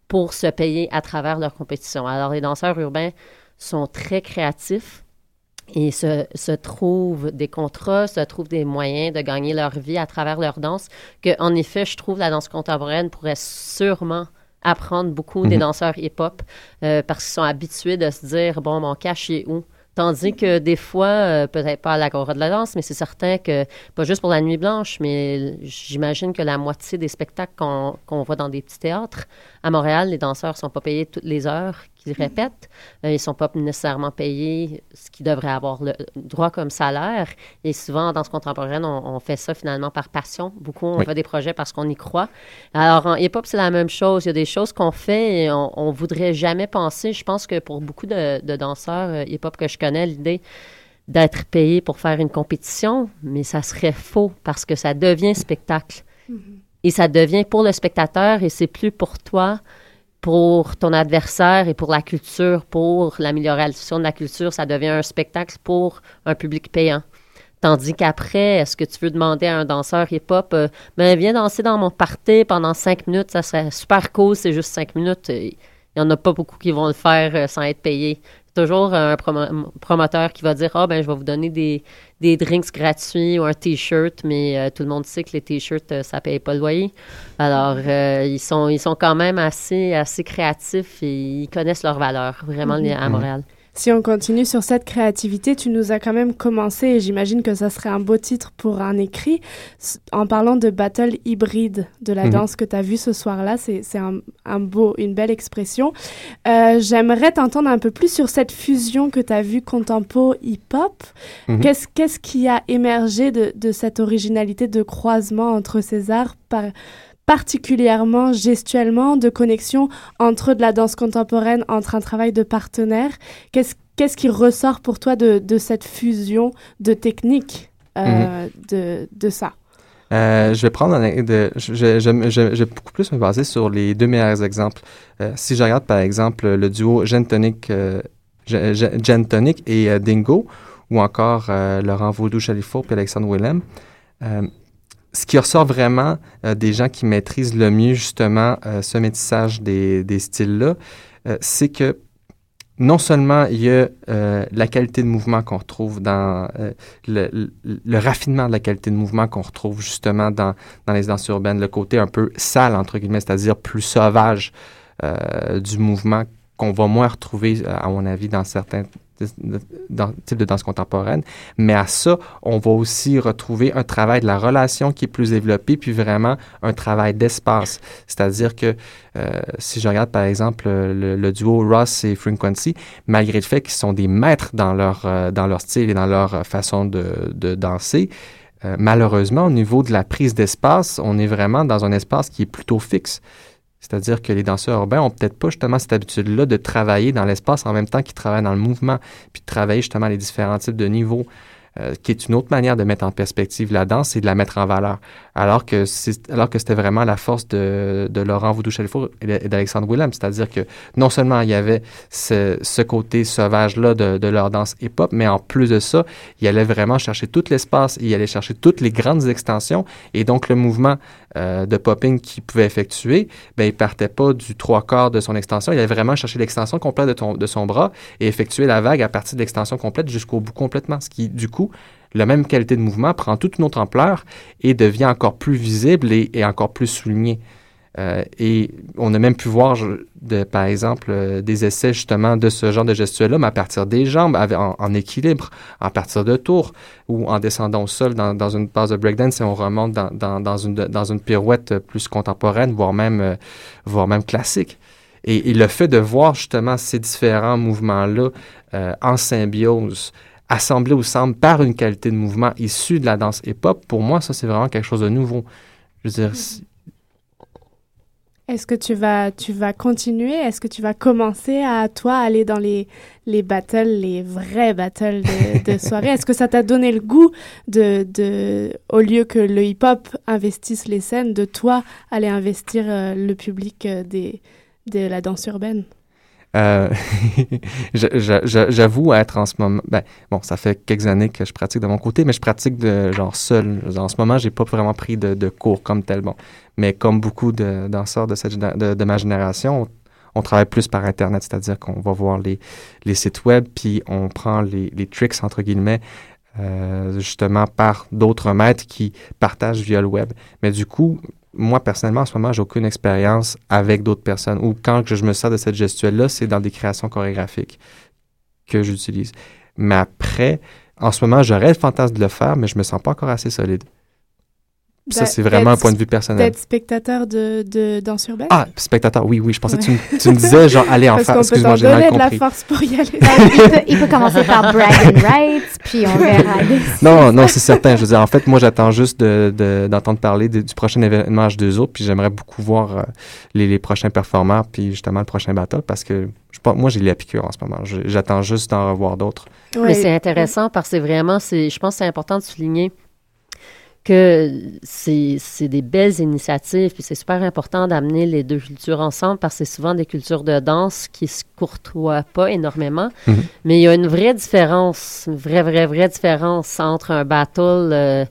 pour se payer à travers leur compétition. Alors, les danseurs urbains sont très créatifs et se, se trouvent des contrats, se trouvent des moyens de gagner leur vie à travers leur danse, que en effet, je trouve la danse contemporaine pourrait sûrement apprendre beaucoup des Mhm. danseurs hip-hop euh, parce qu'ils sont habitués de se dire, bon, mon cash est où? Tandis que des fois, euh, peut-être pas à l'Agora de la danse, mais c'est certain que, pas juste pour la Nuit Blanche, mais j'imagine que la moitié des spectacles qu'on qu'on voit dans des petits théâtres, à Montréal, les danseurs sont pas payés toutes les heures qu'ils répètent. Euh, ils sont pas nécessairement payés ce qu'ils devraient avoir le droit comme salaire. Et souvent, en danse contemporaine, on, on fait ça finalement par passion. Beaucoup, on Oui. fait des projets parce qu'on y croit. Alors, en hip-hop, c'est la même chose. Il y a des choses qu'on fait et on, on voudrait jamais penser. Je pense que pour beaucoup de, de danseurs euh, hip-hop que je connais, l'idée d'être payé pour faire une compétition, mais ça serait faux parce que ça devient spectacle. Et ça devient pour le spectateur et c'est plus pour toi, pour ton adversaire et pour la culture, pour l'amélioration de la culture. Ça devient un spectacle pour un public payant. Tandis qu'après, est-ce que tu veux demander à un danseur hip-hop, euh, ben, viens danser dans mon party pendant cinq minutes, ça serait super cool, c'est juste cinq minutes. Il n'y en a pas beaucoup qui vont le faire euh, sans être payés. Toujours un promo- promoteur qui va dire Ah, ben, je vais vous donner des, des drinks gratuits ou un T-shirt, mais euh, tout le monde sait que les T-shirts, euh, ça ne paye pas le loyer. Alors, euh, ils, sont, ils sont quand même assez, assez créatifs et ils connaissent leur valeur, vraiment, les- à. Montréal. Si on continue sur cette créativité, tu nous as quand même commencé, et j'imagine que ça serait un beau titre pour un écrit, en parlant de battle hybride, de la Mhm. danse que tu as vue ce soir-là. C'est un, un beau, une belle expression. Euh, J'aimerais t'entendre un peu plus sur cette fusion que tu as vue contempo hip-hop. Mhm. Qu'est-ce qu'est-ce qui a émergé de, de cette originalité de croisement entre ces arts par- particulièrement gestuellement, de connexion entre de la danse contemporaine, entre un travail de partenaire. Qu'est-ce qu'est-ce qui ressort pour toi de, de cette fusion de techniques euh, de, de ça? Euh, je vais prendre un, de, je, je, je, je- beaucoup plus me baser sur les deux meilleurs exemples. Euh, si je regarde par exemple le duo Gentonic, Gen- Gen- Gentonic et Dingo, ou encore Laurent Vaudou Chalifo et Alexandre Willem, ce qui ressort vraiment euh, des gens qui maîtrisent le mieux justement euh, ce métissage des, styles-là, euh, c'est que non seulement il y a la qualité de mouvement qu'on retrouve dans le, raffinement de la qualité de mouvement qu'on retrouve justement dans, dans les danses urbaines, le côté un peu sale, entre guillemets, c'est-à-dire plus sauvage du mouvement qu'on va moins retrouver, à mon avis, dans certains dans, types de danse contemporaine. Mais à ça, on va aussi retrouver un travail de la relation qui est plus développé, puis vraiment un travail d'espace. C'est-à-dire que euh, si je regarde par exemple euh, le, duo Ross et Frequency, malgré le fait qu'ils sont des maîtres dans leur, euh, dans leur style et dans leur façon de, de danser, malheureusement, au niveau de la prise d'espace, on est vraiment dans un espace qui est plutôt fixe. C'est-à-dire que les danseurs urbains ont peut-être pas justement cette habitude-là de travailler dans l'espace en même temps qu'ils travaillent dans le mouvement, puis de travailler justement les différents types de niveaux, euh, qui est une autre manière de mettre en perspective la danse et de la mettre en valeur. Alors que c'est, alors que c'était vraiment la force de, de Laurent voudou chalifou et d'Alexandre Willem, c'est-à-dire que non seulement il y avait ce, côté sauvage-là de, de leur danse hip-hop, mais en plus de ça, il allait vraiment chercher tout l'espace, il allait chercher toutes les grandes extensions, et donc le mouvement euh, de popping qu'il pouvait effectuer, ben, il partait pas du trois quarts de son extension, il allait vraiment chercher l'extension complète de, de son bras et effectuer la vague à partir de l'extension complète jusqu'au bout complètement, ce qui, du coup, la même qualité de mouvement prend toute une autre ampleur et devient encore plus visible et, encore plus souligné. Euh, et on a même pu voir, de, par exemple, euh, des essais justement de ce genre de gestuelle-là, mais à partir des jambes, en, équilibre, à partir de tours, ou en descendant au sol dans, une phase de breakdance et on remonte dans une, dans une pirouette plus contemporaine, voire même, euh, voire même classique. Et, et le fait de voir justement ces différents mouvements-là euh, en symbiose, assemblés ensemble par une qualité de mouvement issue de la danse hip-hop, pour moi, ça, c'est vraiment quelque chose de nouveau. Je veux dire, si- Est-ce que tu vas, tu vas continuer? Est-ce que tu vas commencer à, toi, aller dans les, les battles, les vrais battles de, de <laughs> soirée? Est-ce que ça t'a donné le goût de, de, au lieu que le hip-hop investisse les scènes, de toi aller investir euh, le public euh, des, de la danse urbaine? Euh, <laughs> J'avoue être en ce moment. Ben, bon, ça fait quelques années que je pratique de mon côté, mais je pratique de genre seul. En ce moment, j'ai pas vraiment pris de, cours comme tel. Bon, mais comme beaucoup de danseurs de, cette, de, ma génération, on, on travaille plus par Internet, c'est-à-dire qu'on va voir les, les sites web, puis on prend les, les tricks, entre guillemets, euh, justement par d'autres maîtres qui partagent via le web. Mais du coup, moi, personnellement, en ce moment, j'ai aucune expérience avec d'autres personnes. Ou quand je me sers de cette gestuelle-là, c'est dans des créations chorégraphiques que j'utilise. Mais après, en ce moment, j'aurais le fantasme de le faire, mais je me sens pas encore assez solide. Puis ça, c'est vraiment un point de vue personnel. D'être spectateur de, de danse urbaine Ah, spectateur, oui, oui, je pensais que tu, tu me <laughs> disais, genre, allez en Parce faire. qu'on peut Excuse-moi, j'ai mal de la force pour y aller. <laughs> il, peut, il peut commencer par brag and rights, puis on verra. <laughs> Non, non, c'est certain. Je veux dire, en fait, moi, j'attends juste de- de- d'entendre parler de- du prochain événement H2O, puis j'aimerais beaucoup voir euh, les, les prochains performants, puis justement le prochain battle, parce que je pense, moi, j'ai la piqûre en ce moment. J'attends juste d'en revoir d'autres. Mais c'est intéressant parce que c'est vraiment, c'est, je pense que c'est important de souligner que c'est, c'est des belles initiatives, puis c'est super important d'amener les deux cultures ensemble parce que c'est souvent des cultures de danse qui se courtoient pas énormément. Mhm. Mais il y a une vraie différence, une vraie, vraie, vraie différence entre un battle, euh,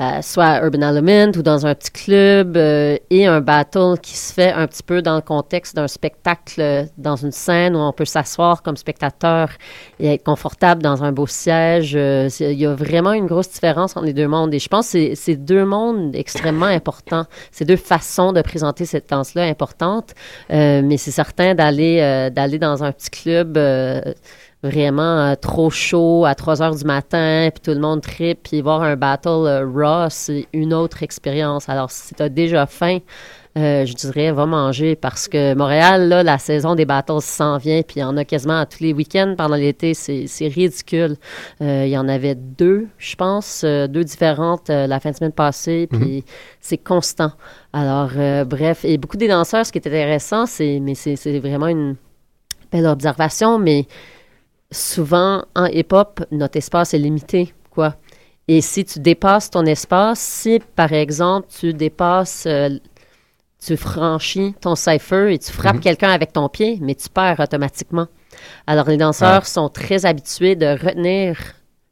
euh, soit à Urban Element ou dans un petit club, euh, et un battle qui se fait un petit peu dans le contexte d'un spectacle, dans une scène où on peut s'asseoir comme spectateur et être confortable dans un beau siège. Euh, il y a vraiment une grosse différence entre les deux mondes. Et je pense que c'est- deux mondes extrêmement importants. C'est deux façons de présenter cette danse-là importante. Mais c'est certain d'aller d'aller dans un petit club. Vraiment euh, trop chaud à 3 heures du matin, puis tout le monde tripe, puis voir un battle euh, raw, c'est une autre expérience. Alors, si tu as déjà faim, euh, je dirais, va manger parce que Montréal, là, la saison des battles s'en vient, puis il y en a quasiment à tous les week-ends pendant l'été. C'est ridicule. Euh, il y en avait deux, je pense, euh, deux différentes euh, la fin de semaine passée, puis c'est constant. Alors, euh, bref, et beaucoup des danseurs, ce qui est intéressant, c'est, mais c'est vraiment une belle observation, mais souvent en hip-hop, notre espace est limité, quoi. Et si tu dépasses ton espace, si par exemple tu dépasses, euh, tu franchis ton cipher et tu frappes Mhm. quelqu'un avec ton pied, mais tu perds automatiquement. Alors les danseurs Ah. sont très habitués de retenir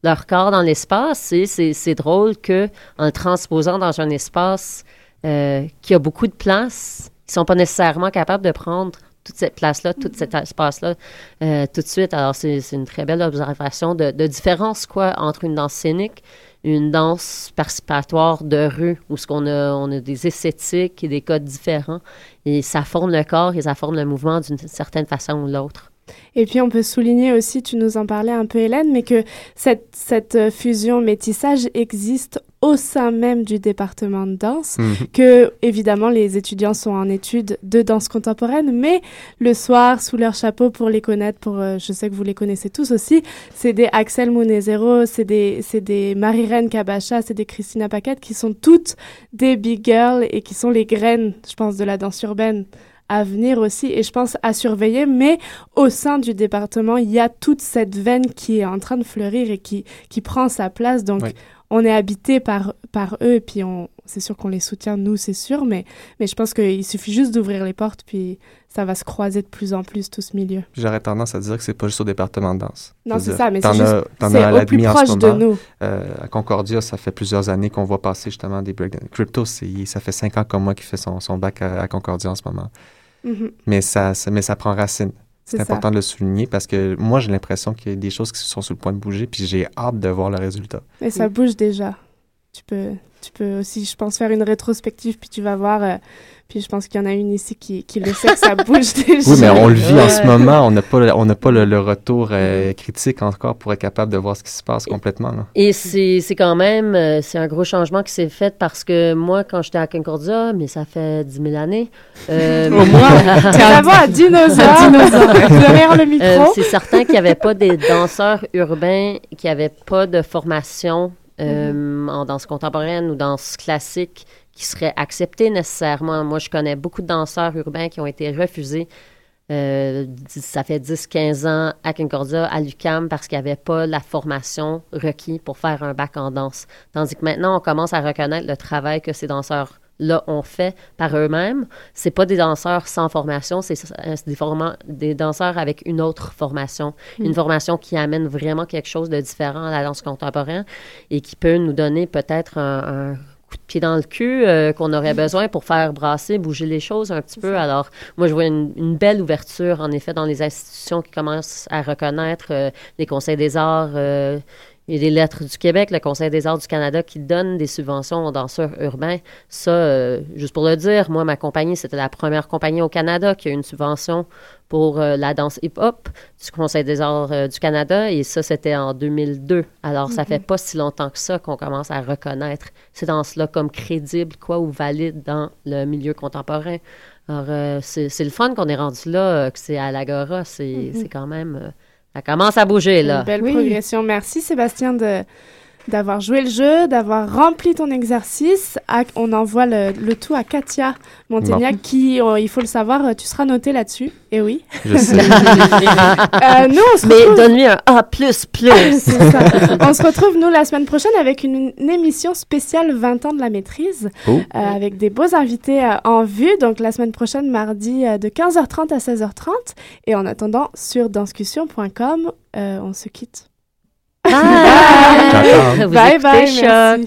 leur corps dans l'espace et c'est c'est drôle que en le transposant dans un espace euh, qui a beaucoup de place, ils sont pas nécessairement capables de prendre toute cette place-là, tout cet espace-là euh, tout de suite. Alors, c'est une très belle observation de, de différence, quoi, entre une danse scénique, une danse participatoire de rue, où ce qu'on a, on a des esthétiques et des codes différents, et ça forme le corps et ça forme le mouvement d'une certaine façon ou l'autre. Et puis on peut souligner aussi, tu nous en parlais un peu Hélène, mais que cette, cette fusion métissage existe au sein même du département de danse, Mhm. que évidemment les étudiants sont en études de danse contemporaine, mais le soir, sous leur chapeau pour les connaître, pour, euh, je sais que vous les connaissez tous aussi, c'est des Axel Mounezero, c'est des, c'est des Marie-Reine Kabacha, c'est des Christina Paquette qui sont toutes des big girls et qui sont les graines, je pense, de la danse urbaine à venir aussi et je pense à surveiller mais au sein du département il y a toute cette veine qui est en train de fleurir et qui qui prend sa place donc Oui. On est habité par par eux et puis on c'est sûr qu'on les soutient nous c'est sûr mais mais je pense qu'il suffit juste d'ouvrir les portes puis ça va se croiser de plus en plus tout ce milieu J'aurais tendance à dire que c'est pas juste au département de danse. Non, c'est ça, mais c'est juste- c'est au plus proche de nous. Euh, à Concordia, ça fait plusieurs années qu'on voit passer justement des breakdance. Crypto, c'est- ça fait cinq ans comme moi qui fait son, son bac à, à Concordia en ce moment. Mhm. Mais, ça, ça- mais ça prend racine. C'est important de le souligner parce que moi, j'ai l'impression qu'il y a des choses qui sont sur le point de bouger, puis j'ai hâte de voir le résultat. mais ça bouge déjà. Tu peux tu peux aussi je pense faire une rétrospective puis tu vas voir euh, puis je pense qu'il y en a une ici qui, qui le sait que ça bouge <laughs> déjà Oui, mais on le vit en ce moment. On n'a pas, le- on n'a pas le, le retour euh, critique encore pour être capable de voir ce qui se passe complètement. là. Et c'est c'est quand même, euh, c'est un gros changement qui s'est fait parce que moi, quand j'étais à Concordia, mais ça fait 10 000 années. euh, <laughs> Au moins. <laughs> T'es vraiment un dinosaure. Dinosaure. Derrière le micro. Euh, c'est certain qu'il n'y avait pas des danseurs urbains qui n'avaient pas de formation euh, en danse contemporaine ou danse classique qui seraient acceptés nécessairement. Moi, je connais beaucoup de danseurs urbains qui ont été refusés. euh, ça fait 10-15 ans à Concordia, à l'UCAM, parce qu'il n'y avait pas la formation requise pour faire un bac en danse. Tandis que maintenant, on commence à reconnaître le travail que ces danseurs là ont fait par eux-mêmes. C'est pas des danseurs sans formation, c'est euh, des, forma- des danseurs avec une autre formation, Mm. une formation qui amène vraiment quelque chose de différent à la danse contemporaine et qui peut nous donner peut-être un, un coup de pied dans le cul euh, qu'on aurait besoin pour faire brasser, bouger les choses un petit peu. Alors, moi, je vois une, une belle ouverture, en effet, dans les institutions qui commencent à reconnaître euh, les conseils des arts. euh, et les lettres du Québec, le Conseil des arts du Canada qui donne des subventions aux danseurs urbains. Ça, euh, juste pour le dire, moi, ma compagnie, c'était la première compagnie au Canada qui a eu une subvention pour euh, la danse hip-hop du Conseil des arts euh, du Canada. Et ça, c'était en 2002. Alors, ça Mhm. fait pas si longtemps que ça qu'on commence à reconnaître ces danses-là comme crédibles, quoi, ou valides dans le milieu contemporain. Alors, c'est le fun qu'on est rendu là, que c'est à l'Agora. C'est Mhm. c'est quand même... ça commence à bouger, là. Une belle progression. Merci Sébastien de d'avoir joué le jeu, d'avoir rempli ton exercice. À- on envoie le, le tout à Katia Montaignac Bon. qui, euh, il faut le savoir, euh, tu seras notée là-dessus. Et oui. Je sais. <laughs> Euh, nous, on se Mais retrouve- donne-lui un A++. <laughs> On se retrouve, nous, la semaine prochaine avec une, une émission spéciale 20 ans de la maîtrise, Oh. euh, avec des beaux invités euh, en vue. Donc, la semaine prochaine, mardi, euh, de 15h30 à 16h30. Et en attendant, sur danscussion.com, euh, on se quitte. Bye. Vous bye, écoutez bye,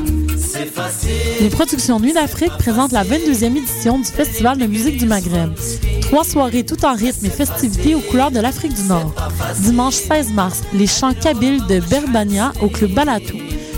Les productions Nuit d'Afrique présentent la 22e édition du Festival de musique du Maghreb. Trois soirées tout en rythme et festivités aux couleurs de l'Afrique du Nord. Dimanche 16 mars, les chants kabyles de Berbania au Club Balatou.